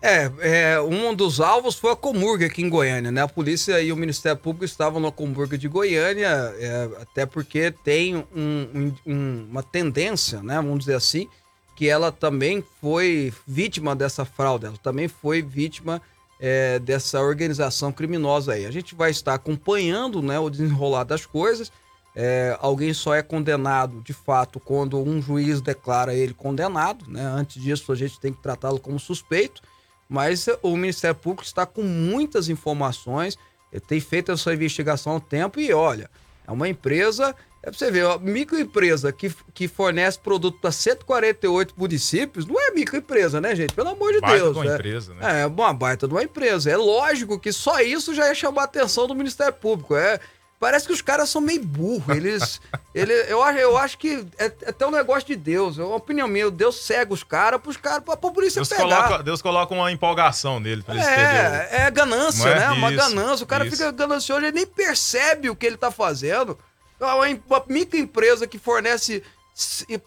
É, é, um dos alvos foi a Comurga aqui em Goiânia, né? A polícia e o Ministério Público estavam na Comurga de Goiânia, é, até porque tem um, um, uma tendência, né? Vamos dizer assim, que ela também foi vítima dessa fraude, ela também foi vítima é, dessa organização criminosa aí. A gente vai estar acompanhando né, o desenrolar das coisas é, alguém só é condenado de fato quando um juiz declara ele condenado, né? Antes disso, a gente tem que tratá-lo como suspeito, mas o Ministério Público está com muitas informações, tem feito essa investigação há tempo e olha, é uma empresa, é pra você ver, microempresa que, que fornece produto para 148 municípios, não é microempresa, né, gente? Pelo amor de baita Deus. De uma é, empresa, né? É, uma baita de uma empresa. É lógico que só isso já ia chamar a atenção do Ministério Público. É parece que os caras são meio burros. Eles. ele, eu, acho, eu acho que é, é até um negócio de Deus. É uma opinião minha. Deus cega os caras pros caras, pra, pra polícia Deus pegar. coloca, Deus coloca uma empolgação nele pra eles É, é ganância, é? né? Uma Isso, ganância. O cara isso. fica ganancioso, ele nem percebe o que ele tá fazendo. Uma, em- uma microempresa que fornece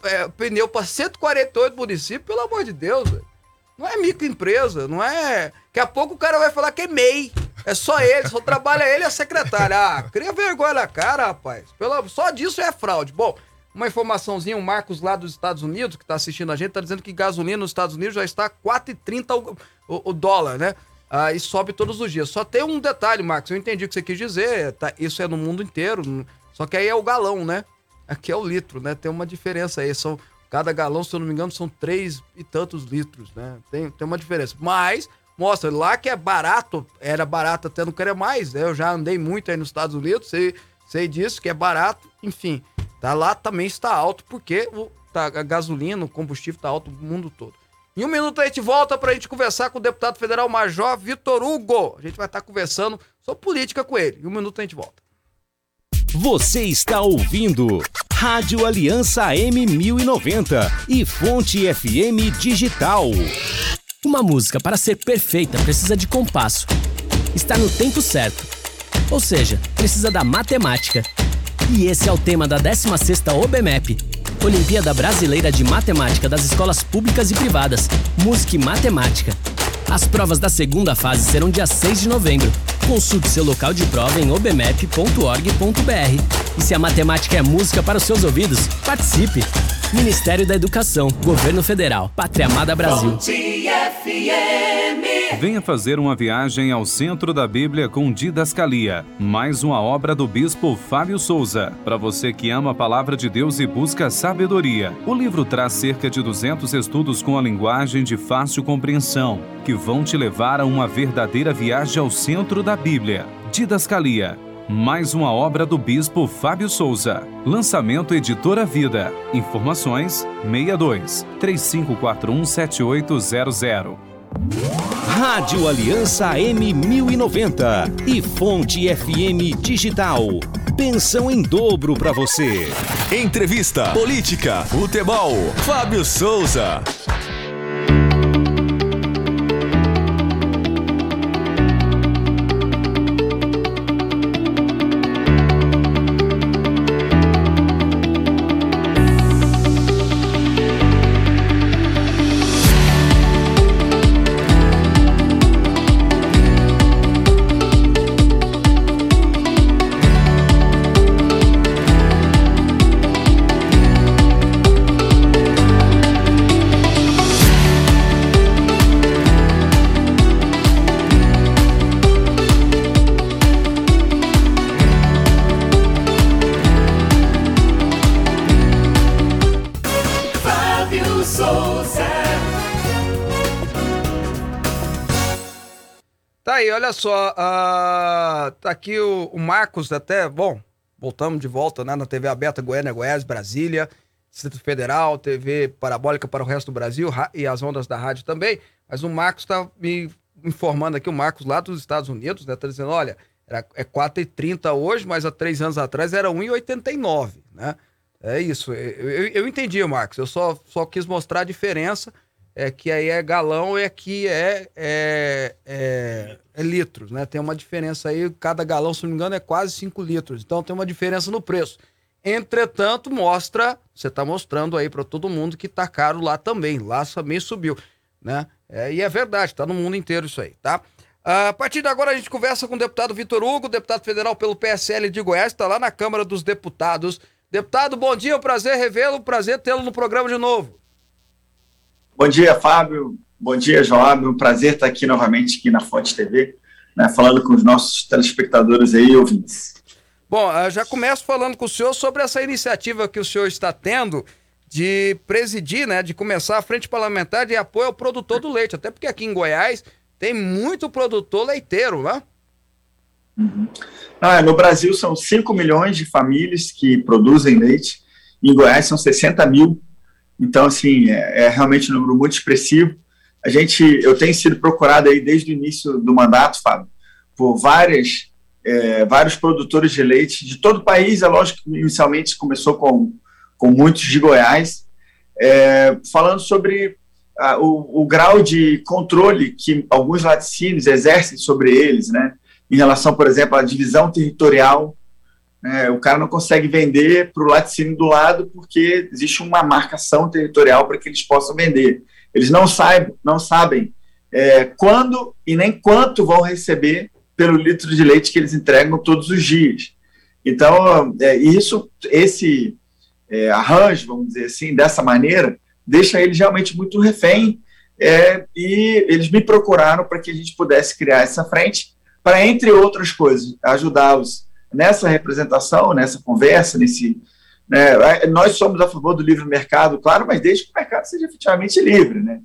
é, pneu pra 148 municípios, pelo amor de Deus. Não é microempresa, não é. Daqui a pouco o cara vai falar que é MEI. É só ele, só trabalha ele e a secretária. Ah, cria vergonha na cara, rapaz. Pelo, só disso é fraude. Bom, uma informaçãozinha, o Marcos lá dos Estados Unidos, que tá assistindo a gente, tá dizendo que gasolina nos Estados Unidos já está 4,30 o, o, o dólar, né? Ah, e sobe todos os dias. Só tem um detalhe, Marcos, eu entendi o que você quis dizer, tá, isso é no mundo inteiro, só que aí é o galão, né? Aqui é o litro, né? Tem uma diferença aí, são, cada galão, se eu não me engano, são três e tantos litros, né? Tem, tem uma diferença. Mas, mostra, lá que é barato, era barato até não querer mais, né? Eu já andei muito aí nos Estados Unidos, sei, sei disso, que é barato, enfim. Tá lá também está alto, porque o, tá, a gasolina, o combustível tá alto no mundo todo. Em um minuto a gente volta pra gente conversar com o deputado federal Major Vitor Hugo. A gente vai estar conversando sobre política com ele. Em um minuto a gente volta. Você está ouvindo Rádio Aliança M1090 e Fonte FM Digital. Uma música, para ser perfeita, precisa de compasso. Está no tempo certo. Ou seja, precisa da matemática. E esse é o tema da 16ª OBMEP, Olimpíada Brasileira de Matemática das Escolas Públicas e Privadas, Música e Matemática. As provas da segunda fase serão dia 6 de novembro. Consulte seu local de prova em obmep.org.br. E se a matemática é música para os seus ouvidos, participe! Ministério da Educação, Governo Federal, Pátria Amada Brasil. Venha fazer uma viagem ao centro da Bíblia com Didascalia, mais uma obra do bispo Fábio Souza. Para você que ama a palavra de Deus e busca sabedoria, o livro traz cerca de 200 estudos com a linguagem de fácil compreensão, que vão te levar a uma verdadeira viagem ao centro da Bíblia. Didascalia, mais uma obra do bispo Fábio Souza. Lançamento Editora Vida. Informações 62 3541 7800. Rádio Aliança M1090 e Fonte FM Digital. Pensão em dobro para você. Entrevista, política, futebol. Fábio Souza. Olha só. ah, tá aqui o, o Marcos até. Bom, voltamos de volta né, na TV aberta Goiânia, Goiás, Brasília, Distrito Federal, TV parabólica para o resto do Brasil ra- e as ondas da rádio também. Mas o Marcos está me informando aqui, o Marcos lá dos Estados Unidos, né? Tá dizendo: olha, era, é 4,30 hoje, mas há três anos atrás era 1,89, né? É isso. Eu, eu, eu entendi, Marcos. Eu só, só quis mostrar a diferença. É que aí é galão e aqui é, é, é, é litros, né? Tem uma diferença aí, cada galão, se não me engano, é quase 5 litros. Então tem uma diferença no preço. Entretanto, mostra, você está mostrando aí para todo mundo que tá caro lá também. Lá também subiu, né? É, e é verdade, tá no mundo inteiro isso aí, tá? Ah, a partir de agora a gente conversa com o deputado Vitor Hugo, deputado federal pelo PSL de Goiás, está lá na Câmara dos Deputados. Deputado, bom dia, é um prazer revê-lo, prazer tê-lo no programa de novo. Bom dia, Fábio. Bom dia, Joab. Um prazer estar aqui novamente aqui na Fonte TV, né, falando com os nossos telespectadores aí e ouvintes. Bom, já começo falando com o senhor sobre essa iniciativa que o senhor está tendo de presidir, né, de começar a frente parlamentar de apoio ao produtor do leite, até porque aqui em Goiás tem muito produtor leiteiro, né? Ah, no Brasil são 5 milhões de famílias que produzem leite, em Goiás são 60 mil, então, assim, é, é realmente um número muito expressivo. A gente, eu tenho sido procurado aí desde o início do mandato, Fábio, por várias é, vários produtores de leite de todo o país. É lógico que inicialmente começou com, com muitos de Goiás, é, falando sobre a, o, o, grau de controle que alguns laticínios exercem sobre eles, né? Em relação, por exemplo, à divisão territorial. Né, o cara não consegue vender para o laticínio do lado porque existe uma marcação territorial para que eles possam vender. Eles não, saibam, não sabem é, quando e nem quanto vão receber pelo litro de leite que eles entregam todos os dias. Então, é, isso, esse é, arranjo, vamos dizer assim, dessa maneira, deixa eles realmente muito refém. É, e eles me procuraram para que a gente pudesse criar essa frente, para, entre outras coisas, ajudá-los nessa representação, nessa conversa, nesse. Né, nós somos a favor do livre mercado, claro, mas desde que o mercado seja efetivamente livre. Né?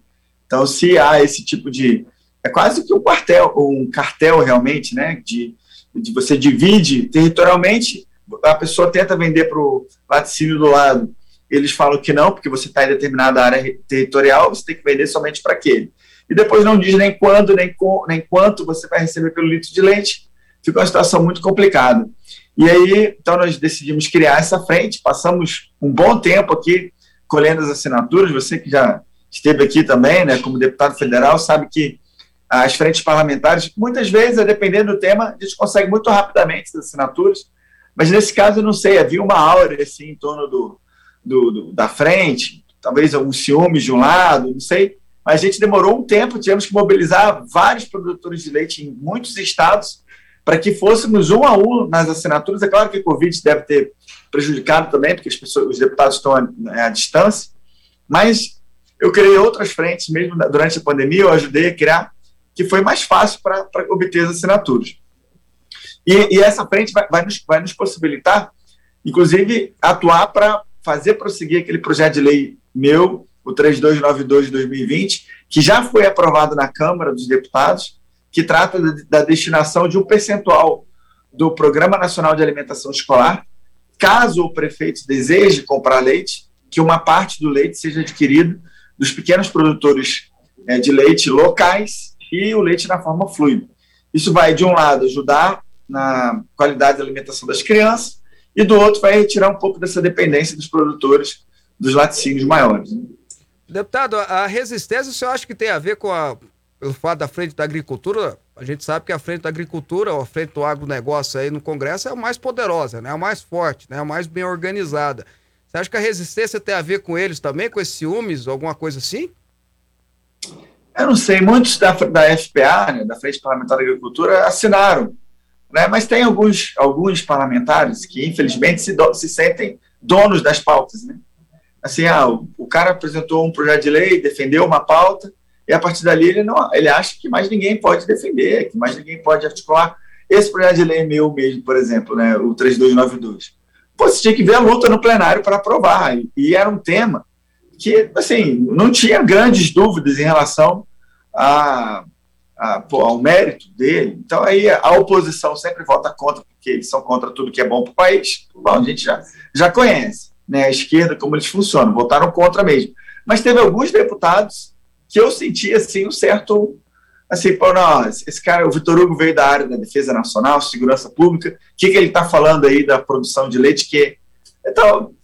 Então, se há esse tipo de é quase que um quartel, um cartel realmente, né? De, de você divide territorialmente, a pessoa tenta vender para o laticínio do lado, eles falam que não, porque você está em determinada área territorial, você tem que vender somente para aquele. E depois não diz nem quando, nem, nem quanto você vai receber pelo litro de leite. Fica uma situação muito complicada. E aí, então, nós decidimos criar essa frente, passamos um bom tempo aqui colhendo as assinaturas. Você que já esteve aqui também, né, como deputado federal, sabe que as frentes parlamentares, muitas vezes, dependendo do tema, a gente consegue muito rapidamente as assinaturas, mas nesse caso, eu não sei, havia uma aura assim, em torno do, do, do da frente, talvez alguns ciúmes de um lado, não sei, mas a gente demorou um tempo, tivemos que mobilizar vários produtores de leite em muitos estados para que fôssemos um a um nas assinaturas. É claro que o Covid deve ter prejudicado também, porque as pessoas, os deputados estão à, à distância, mas eu criei outras frentes, mesmo durante a pandemia, eu ajudei a criar que foi mais fácil para obter as assinaturas. E, e essa frente vai, vai, nos, vai nos possibilitar, inclusive, atuar para fazer prosseguir aquele projeto de lei meu, o 3292 de 2020, que já foi aprovado na Câmara dos Deputados, que trata da destinação de um percentual do Programa Nacional de Alimentação Escolar, caso o prefeito deseje comprar leite, que uma parte do leite seja adquirido dos pequenos produtores é, de leite locais e o leite na forma fluida. Isso vai, de um lado, ajudar na qualidade da alimentação das crianças, e do outro, vai retirar um pouco dessa dependência dos produtores dos laticínios maiores. Né? Deputado, a resistência, o senhor acha que tem a ver com a, pelo fato da frente da agricultura? A gente sabe que a frente da agricultura, a frente do agronegócio aí no Congresso é a mais poderosa, né? a mais forte, né? a mais bem organizada. Você acha que a resistência tem a ver com eles também, com esses ciúmes, alguma coisa assim? Eu não sei, muitos da, da FPA, né, da Frente Parlamentar da Agricultura, assinaram, né, mas tem alguns, alguns parlamentares que, infelizmente, se, do, se sentem donos das pautas. Né? Assim, ah, o, o, cara apresentou um projeto de lei, defendeu uma pauta, e a partir dali ele, não, ele acha que mais ninguém pode defender, que mais ninguém pode articular. Esse projeto de lei é meu mesmo, por exemplo, né, o 3292. Pô, você tinha que ver a luta no plenário para aprovar, e, e era um tema que, assim, não tinha grandes dúvidas em relação a, a, ao mérito dele. Então, aí a oposição sempre vota contra, porque eles são contra tudo que é bom para o país. Bom, a gente já, já conhece né, a esquerda, como eles funcionam, votaram contra mesmo. Mas teve alguns deputados que eu senti, assim, um certo assim, pô, não, esse cara, o Vitor Hugo veio da área da defesa nacional, segurança pública, o que, que ele está falando aí da produção de leite que então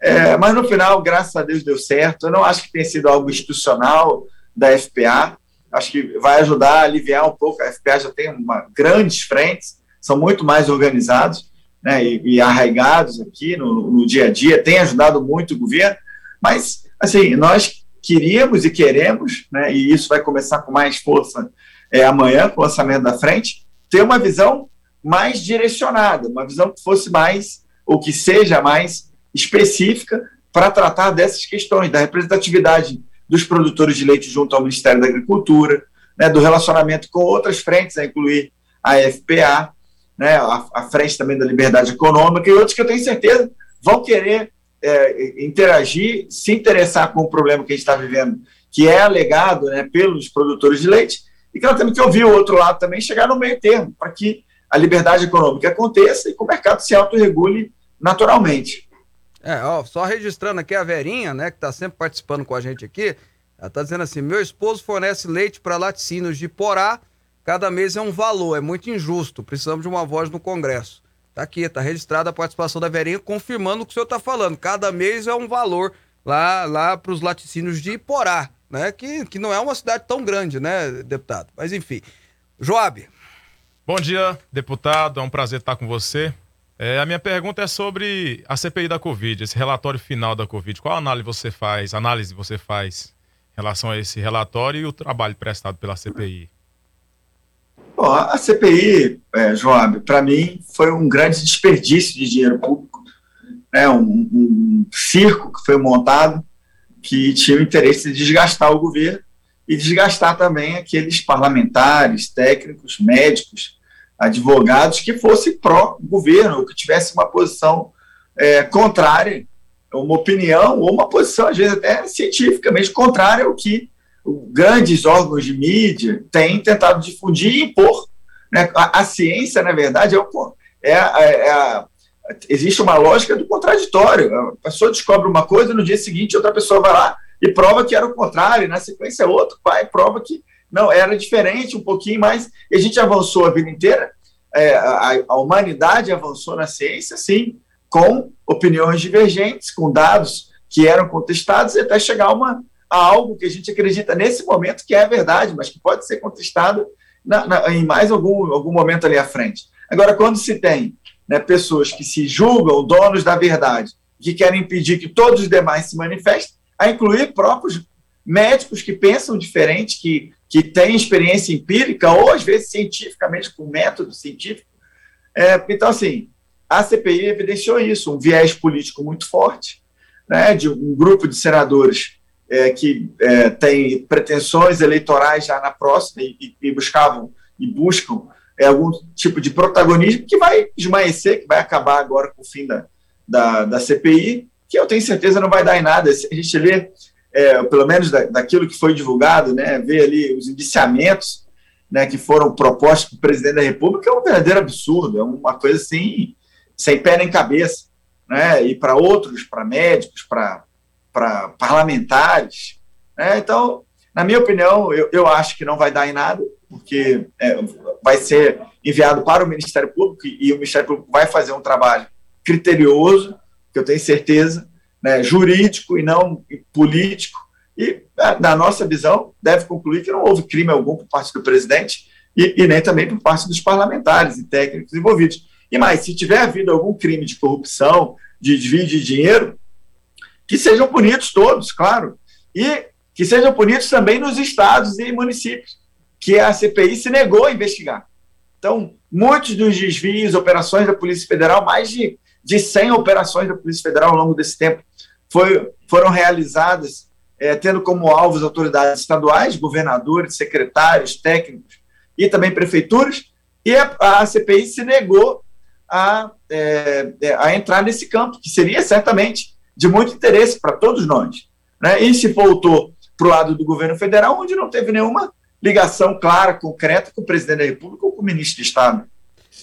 é, mas no final, graças a Deus, deu certo. Eu não acho que tenha sido algo institucional da FPA. Acho que vai ajudar a aliviar um pouco. A FPA já tem uma, grandes frentes, são muito mais organizados né, e, e arraigados aqui no, no, dia a dia, tem ajudado muito o governo. Mas, assim, nós queríamos e queremos, né, e isso vai começar com mais força é, amanhã, com o lançamento da frente, ter uma visão mais direcionada, uma visão que fosse mais, ou que seja mais específica para tratar dessas questões, da representatividade dos produtores de leite junto ao Ministério da Agricultura, né, do relacionamento com outras frentes, a incluir a FPA, né, a, a, Frente também da Liberdade Econômica e outros que eu tenho certeza vão querer é, interagir, se interessar com o problema que a gente está vivendo, que é alegado né, pelos produtores de leite, e que nós temos que ouvir o outro lado também, chegar no meio termo, para que a liberdade econômica aconteça e que o mercado se autorregule naturalmente. É, ó, só registrando aqui a Verinha, né, que tá sempre participando com a gente aqui. Ela tá dizendo assim: meu esposo fornece leite para laticínios de Porá, cada mês é um valor, é muito injusto. Precisamos de uma voz no Congresso. Tá aqui, tá registrada a participação da Verinha, confirmando o que o senhor está falando. Cada mês é um valor lá, lá para os laticínios de Iporá, né? Que, que não é uma cidade tão grande, né, deputado? Mas enfim. Joab. Bom dia, deputado. É um prazer estar com você. É, a minha pergunta é sobre a CPI da Covid, esse relatório final da Covid. Qual análise você faz, análise você faz em relação a esse relatório e o trabalho prestado pela CPI? Bom, a CPI, é, Joab, para mim foi um grande desperdício de dinheiro público, né, um, um circo que foi montado que tinha o interesse de desgastar o governo e desgastar também aqueles parlamentares, técnicos, médicos, advogados que fossem pró-governo, ou que tivessem uma posição é, contrária, uma opinião ou uma posição, às vezes até cientificamente contrária ao que grandes órgãos de mídia têm tentado difundir e impor. Né? A, a, ciência, na verdade, é, o, é, é, a, existe uma lógica do contraditório. A pessoa descobre uma coisa, no dia seguinte outra pessoa vai lá e prova que era o contrário, e na sequência outro vai e prova que não, era diferente um pouquinho mais, e a gente avançou a vida inteira, é, a, a humanidade avançou na ciência, sim, com opiniões divergentes, com dados que eram contestados, até chegar a uma, a algo que a gente acredita nesse momento que é verdade, mas que pode ser contestado na, na, em mais algum, algum momento ali à frente. Agora, quando se tem né, pessoas que se julgam donos da verdade, que querem impedir que todos os demais se manifestem, a incluir próprios médicos que pensam diferente, que, que têm experiência empírica, ou às vezes cientificamente, com método científico. É, então, assim, a CPI evidenciou isso, um viés político muito forte, né, de um grupo de senadores é, que é, tem pretensões eleitorais já na próxima e, e buscavam e buscam é, algum tipo de protagonismo que vai esmaecer, que vai acabar agora com o fim da, da, da CPI, que eu tenho certeza não vai dar em nada. A gente lê, é, pelo menos da, daquilo que foi divulgado, né, ver ali os indiciamentos né, que foram propostos para o presidente da República, é um verdadeiro absurdo, é uma coisa assim, sem pé nem cabeça. Né, e para outros, para médicos, para para parlamentares. Né? Então, na minha opinião, eu, eu acho que não vai dar em nada, porque é, vai ser enviado para o Ministério Público e, o Ministério Público vai fazer um trabalho criterioso, que eu tenho certeza, né, jurídico e não político. E, é, na nossa visão, deve concluir que não houve crime algum por parte do presidente e, e nem também por parte dos parlamentares e técnicos envolvidos. E mais, se tiver havido algum crime de corrupção, de desvio de dinheiro, que sejam punidos todos, claro, e que sejam punidos também nos estados e municípios, que a CPI se negou a investigar. Então, muitos dos desvios, operações da Polícia Federal, mais de, de 100 operações da Polícia Federal ao longo desse tempo, foi, foram realizadas é, tendo como alvos autoridades estaduais, governadores, secretários, técnicos e também prefeituras, e a, a CPI se negou a, é, a entrar nesse campo, que seria certamente de muito interesse para todos nós. Né? E se voltou para o lado do governo federal, onde não teve nenhuma ligação clara, concreta com o presidente da República ou com o ministro de Estado.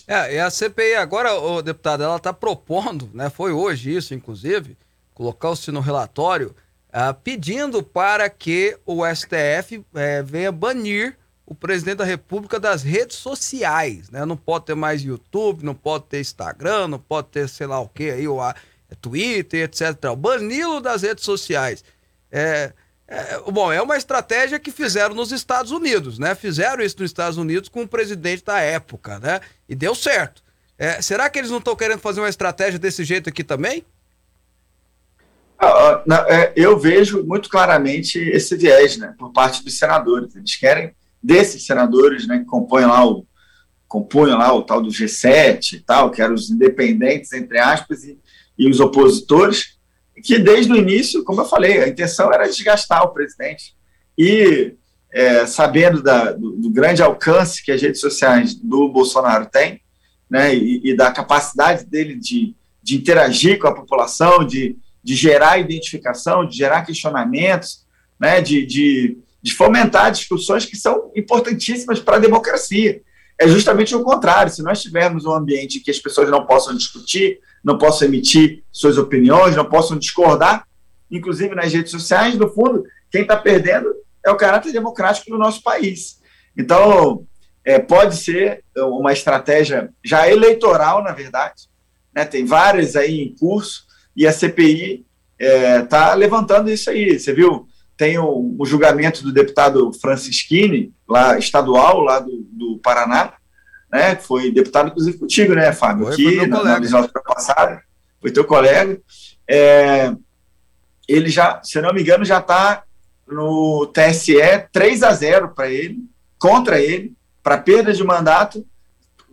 É, e a CPI agora, o deputado, ela está propondo, né, foi hoje isso, inclusive, colocou-se no relatório, uh, pedindo para que o STF é, venha banir o presidente da República das redes sociais, né? Não pode ter mais YouTube, não pode ter Instagram, não pode ter sei lá o que aí, o, Twitter, etc. Bani-lo das redes sociais. É, é, bom, é uma estratégia que fizeram nos Estados Unidos, né? Fizeram isso nos Estados Unidos com o presidente da época, né? E deu certo. É, será que eles não estão querendo fazer uma estratégia desse jeito aqui também? Ah, é, eu vejo muito claramente esse viés, né, por parte dos senadores. Eles querem desses senadores, né, que compõem lá o compunham lá o tal do G7 e tal, que eram os independentes entre aspas e e os opositores, que desde o início, como eu falei, a intenção era desgastar o presidente. E é, sabendo da, do, do, grande alcance que as redes sociais do Bolsonaro têm, né, e, e da capacidade dele de, de interagir com a população, de, de gerar identificação, de gerar questionamentos, né, de, de, de fomentar discussões que são importantíssimas para a democracia. É justamente o contrário. Se nós tivermos um ambiente que as pessoas não possam discutir, não possam emitir suas opiniões, não possam discordar, inclusive nas redes sociais, no fundo, quem está perdendo é o caráter democrático do nosso país. Então, é, pode ser uma estratégia já eleitoral, na verdade. Né? Tem várias aí em curso e a CPI está é, levantando isso aí. Você viu? Tem o, o, julgamento do deputado Francisquini, lá estadual, lá do, do Paraná, né? Foi deputado, inclusive, contigo, né, Fábio? Foi, Aqui, na, na legislatura passada, foi teu colega. É, ele já, se eu não me engano, já está no TSE 3 a 0 para ele, contra ele, para perda de mandato,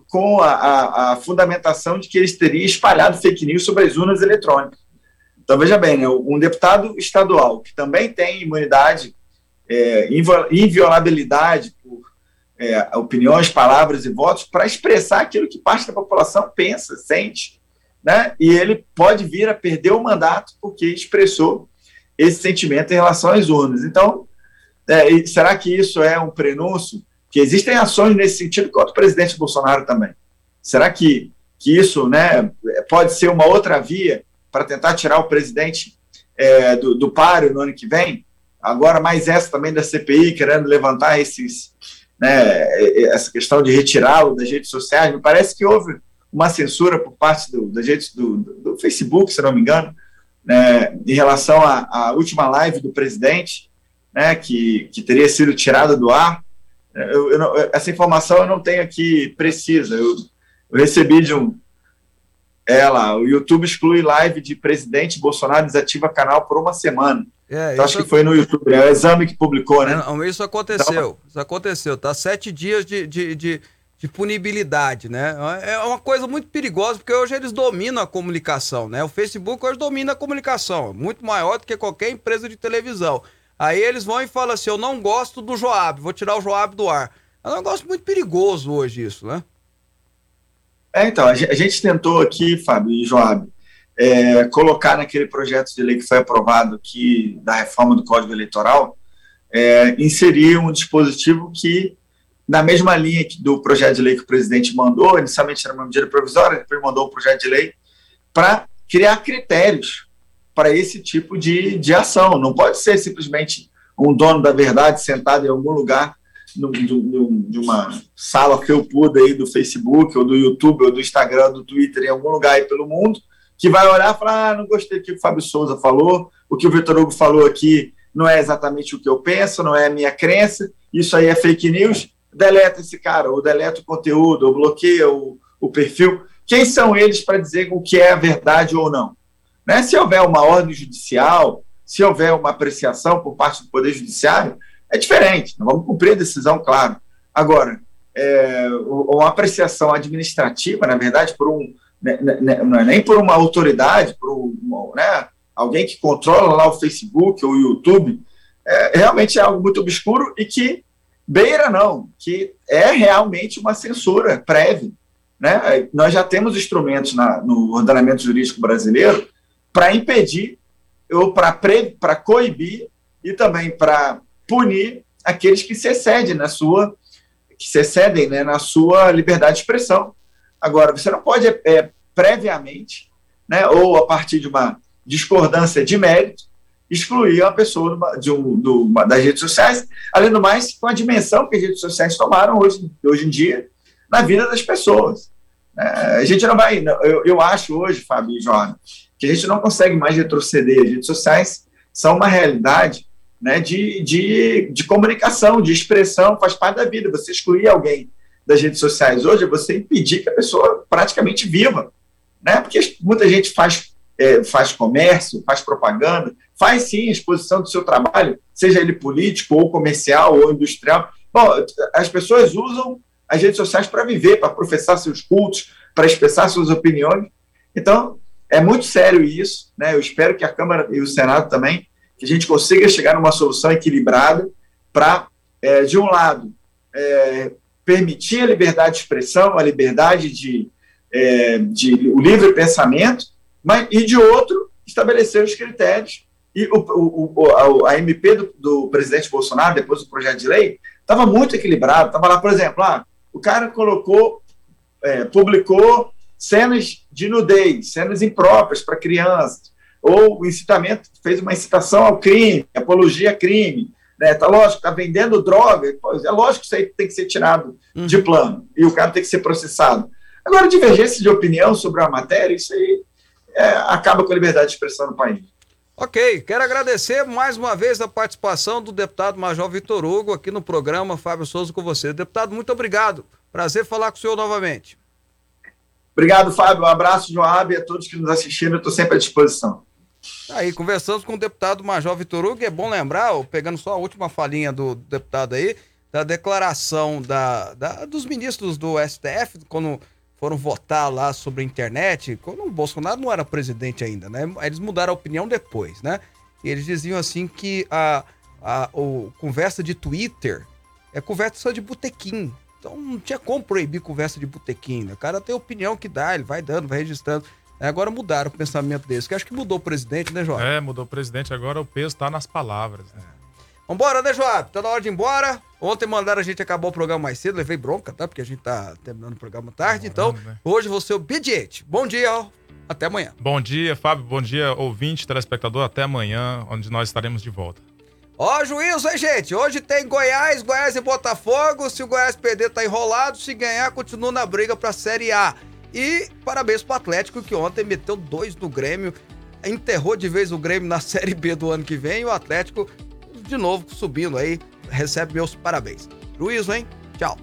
com a, a, a, fundamentação de que eles teriam espalhado fake news sobre as urnas eletrônicas. Então, veja bem, né, um deputado estadual que também tem imunidade, é, inviolabilidade é, opiniões, palavras e votos, para expressar aquilo que parte da população pensa, sente, né? e ele pode vir a perder o mandato porque expressou esse sentimento em relação às urnas. Então, é, será que isso é um prenúncio? Que existem ações nesse sentido contra o presidente Bolsonaro também. Será que, que isso né, pode ser uma outra via para tentar tirar o presidente é, do, do páreo no ano que vem? Agora, mais essa também da CPI, querendo levantar esses, né, essa questão de retirá-lo das redes sociais. Me parece que houve uma censura por parte do, das redes do, do Facebook, se não me engano, né, em relação à, à, última live do presidente, né, que, que teria sido tirada do ar. Eu, eu não, essa informação eu não tenho aqui precisa. Eu, eu recebi de um. Ela, o YouTube exclui live de presidente Bolsonaro desativa canal por uma semana. É, então, acho que foi no YouTube, é o exame que publicou, né? Não, isso aconteceu, então, isso aconteceu, tá? Sete dias de, de, de de punibilidade, né? É uma coisa muito perigosa, porque hoje eles dominam a comunicação, né? O Facebook hoje domina a comunicação, muito maior do que qualquer empresa de televisão. Aí eles vão e falam assim: eu não gosto do Joab, vou tirar o Joab do ar. É um negócio muito perigoso hoje isso, né? É, então, a gente tentou aqui, Fábio e Joab, é, colocar naquele projeto de lei que foi aprovado aqui da reforma do Código Eleitoral, é, inserir um dispositivo que na mesma linha do projeto de lei que o presidente mandou, inicialmente era uma medida provisória, depois mandou um projeto de lei para criar critérios para esse tipo de, de ação. Não pode ser simplesmente um dono da verdade sentado em algum lugar no, no, de uma sala felpuda aí do Facebook, ou do YouTube, ou do Instagram, do Twitter, em algum lugar aí pelo mundo, que vai olhar e falar: ah, não gostei do que o Fábio Souza falou, o que o Vitor Hugo falou aqui não é exatamente o que eu penso, não é a minha crença, isso aí é fake news deleta esse cara, ou deleta o conteúdo, ou bloqueia o, o perfil. Quem são eles para dizer o que é a verdade ou não? Né? Se houver uma ordem judicial, se houver uma apreciação por parte do Poder Judiciário, é diferente. Nós vamos cumprir a decisão, claro. Agora, é, uma apreciação administrativa, na verdade, por um, não é nem por uma autoridade, por um, né, alguém que controla lá o Facebook ou o YouTube, é, realmente é algo muito obscuro e que Beira não, que é realmente uma censura prévia. Né? Nós já temos instrumentos na, no ordenamento jurídico brasileiro para impedir ou para coibir e também para punir aqueles que se excedem na sua que se excedem né, na sua liberdade de expressão. Agora, você não pode é, previamente, né, ou a partir de uma discordância de mérito, excluir uma pessoa de um, do, das redes sociais, além do mais, com a dimensão que as redes sociais tomaram hoje, hoje em dia na vida das pessoas. É, a gente não vai, eu, eu acho hoje, Fábio e Jorge, que a gente não consegue mais retroceder. As redes sociais são uma realidade né, de, de, de comunicação, de expressão, faz parte da vida. Você excluir alguém das redes sociais hoje é você impedir que a pessoa praticamente viva. Né? Porque muita gente faz é, faz comércio, faz propaganda, faz sim exposição do seu trabalho, seja ele político ou comercial ou industrial. Bom, as pessoas usam as redes sociais para viver, para professar seus cultos, para expressar suas opiniões. Então, é muito sério isso, né? Eu espero que a Câmara e o Senado também, que a gente consiga chegar numa solução equilibrada para, é, de um lado, é, permitir a liberdade de expressão, a liberdade de, é, de o livre pensamento, mas, e de outro, estabelecer os critérios. E o, o, o a, MP do, do, presidente Bolsonaro, depois do projeto de lei, estava muito equilibrado. Estava lá, por exemplo, ah, o cara colocou, é, publicou cenas de nudez, cenas impróprias para crianças, ou o incitamento, fez uma incitação ao crime, apologia a crime, né? Tá lógico, tá vendendo droga, pois é lógico que isso aí tem que ser tirado Uhum. de plano e o cara tem que ser processado. Agora, divergência de opinião sobre a matéria, isso aí é, acaba com a liberdade de expressão no país. Ok, quero agradecer mais uma vez a participação do deputado Major Vitor Hugo aqui no programa Fábio Souza com você. Deputado, muito obrigado. Prazer falar com o senhor novamente. Obrigado, Fábio. Um abraço, Joab, e a todos que nos assistiram. Eu estou sempre à disposição. Aí, conversamos com o deputado Major Vitor Hugo, é bom lembrar, pegando só a última falinha do deputado aí, da declaração da, da- dos ministros do STF, quando foram votar lá sobre a internet, quando o Bolsonaro não era presidente ainda, né? Eles mudaram a opinião depois, né? E eles diziam assim que a, a o, conversa de Twitter é conversa de botequim. Então não tinha como proibir conversa de botequim, né? O cara tem opinião que dá, ele vai dando, vai registrando. Aí Agora mudaram o pensamento deles, que acho que mudou o presidente, né, João? É, mudou o presidente, agora o peso tá nas palavras. Né? Vambora, né, Joab? Tá na hora de ir embora. Ontem mandaram a gente acabar o programa mais cedo, levei bronca, tá? Porque a gente tá terminando o programa tarde. Então, né? hoje vou ser obediente. Bom dia, ó. Até amanhã. Bom dia, Fábio. Bom dia, ouvinte, telespectador. Até amanhã, onde nós estaremos de volta. Ó, juízo, hein, gente? Hoje tem Goiás, Goiás e Botafogo. Se o Goiás perder, tá enrolado. Se ganhar, continua na briga pra Série A. E parabéns pro Atlético, que ontem meteu dois no Grêmio. Enterrou de vez o Grêmio na Série B do ano que vem. E o Atlético, de novo, subindo aí. Recebe meus parabéns. Juízo, hein? Tchau.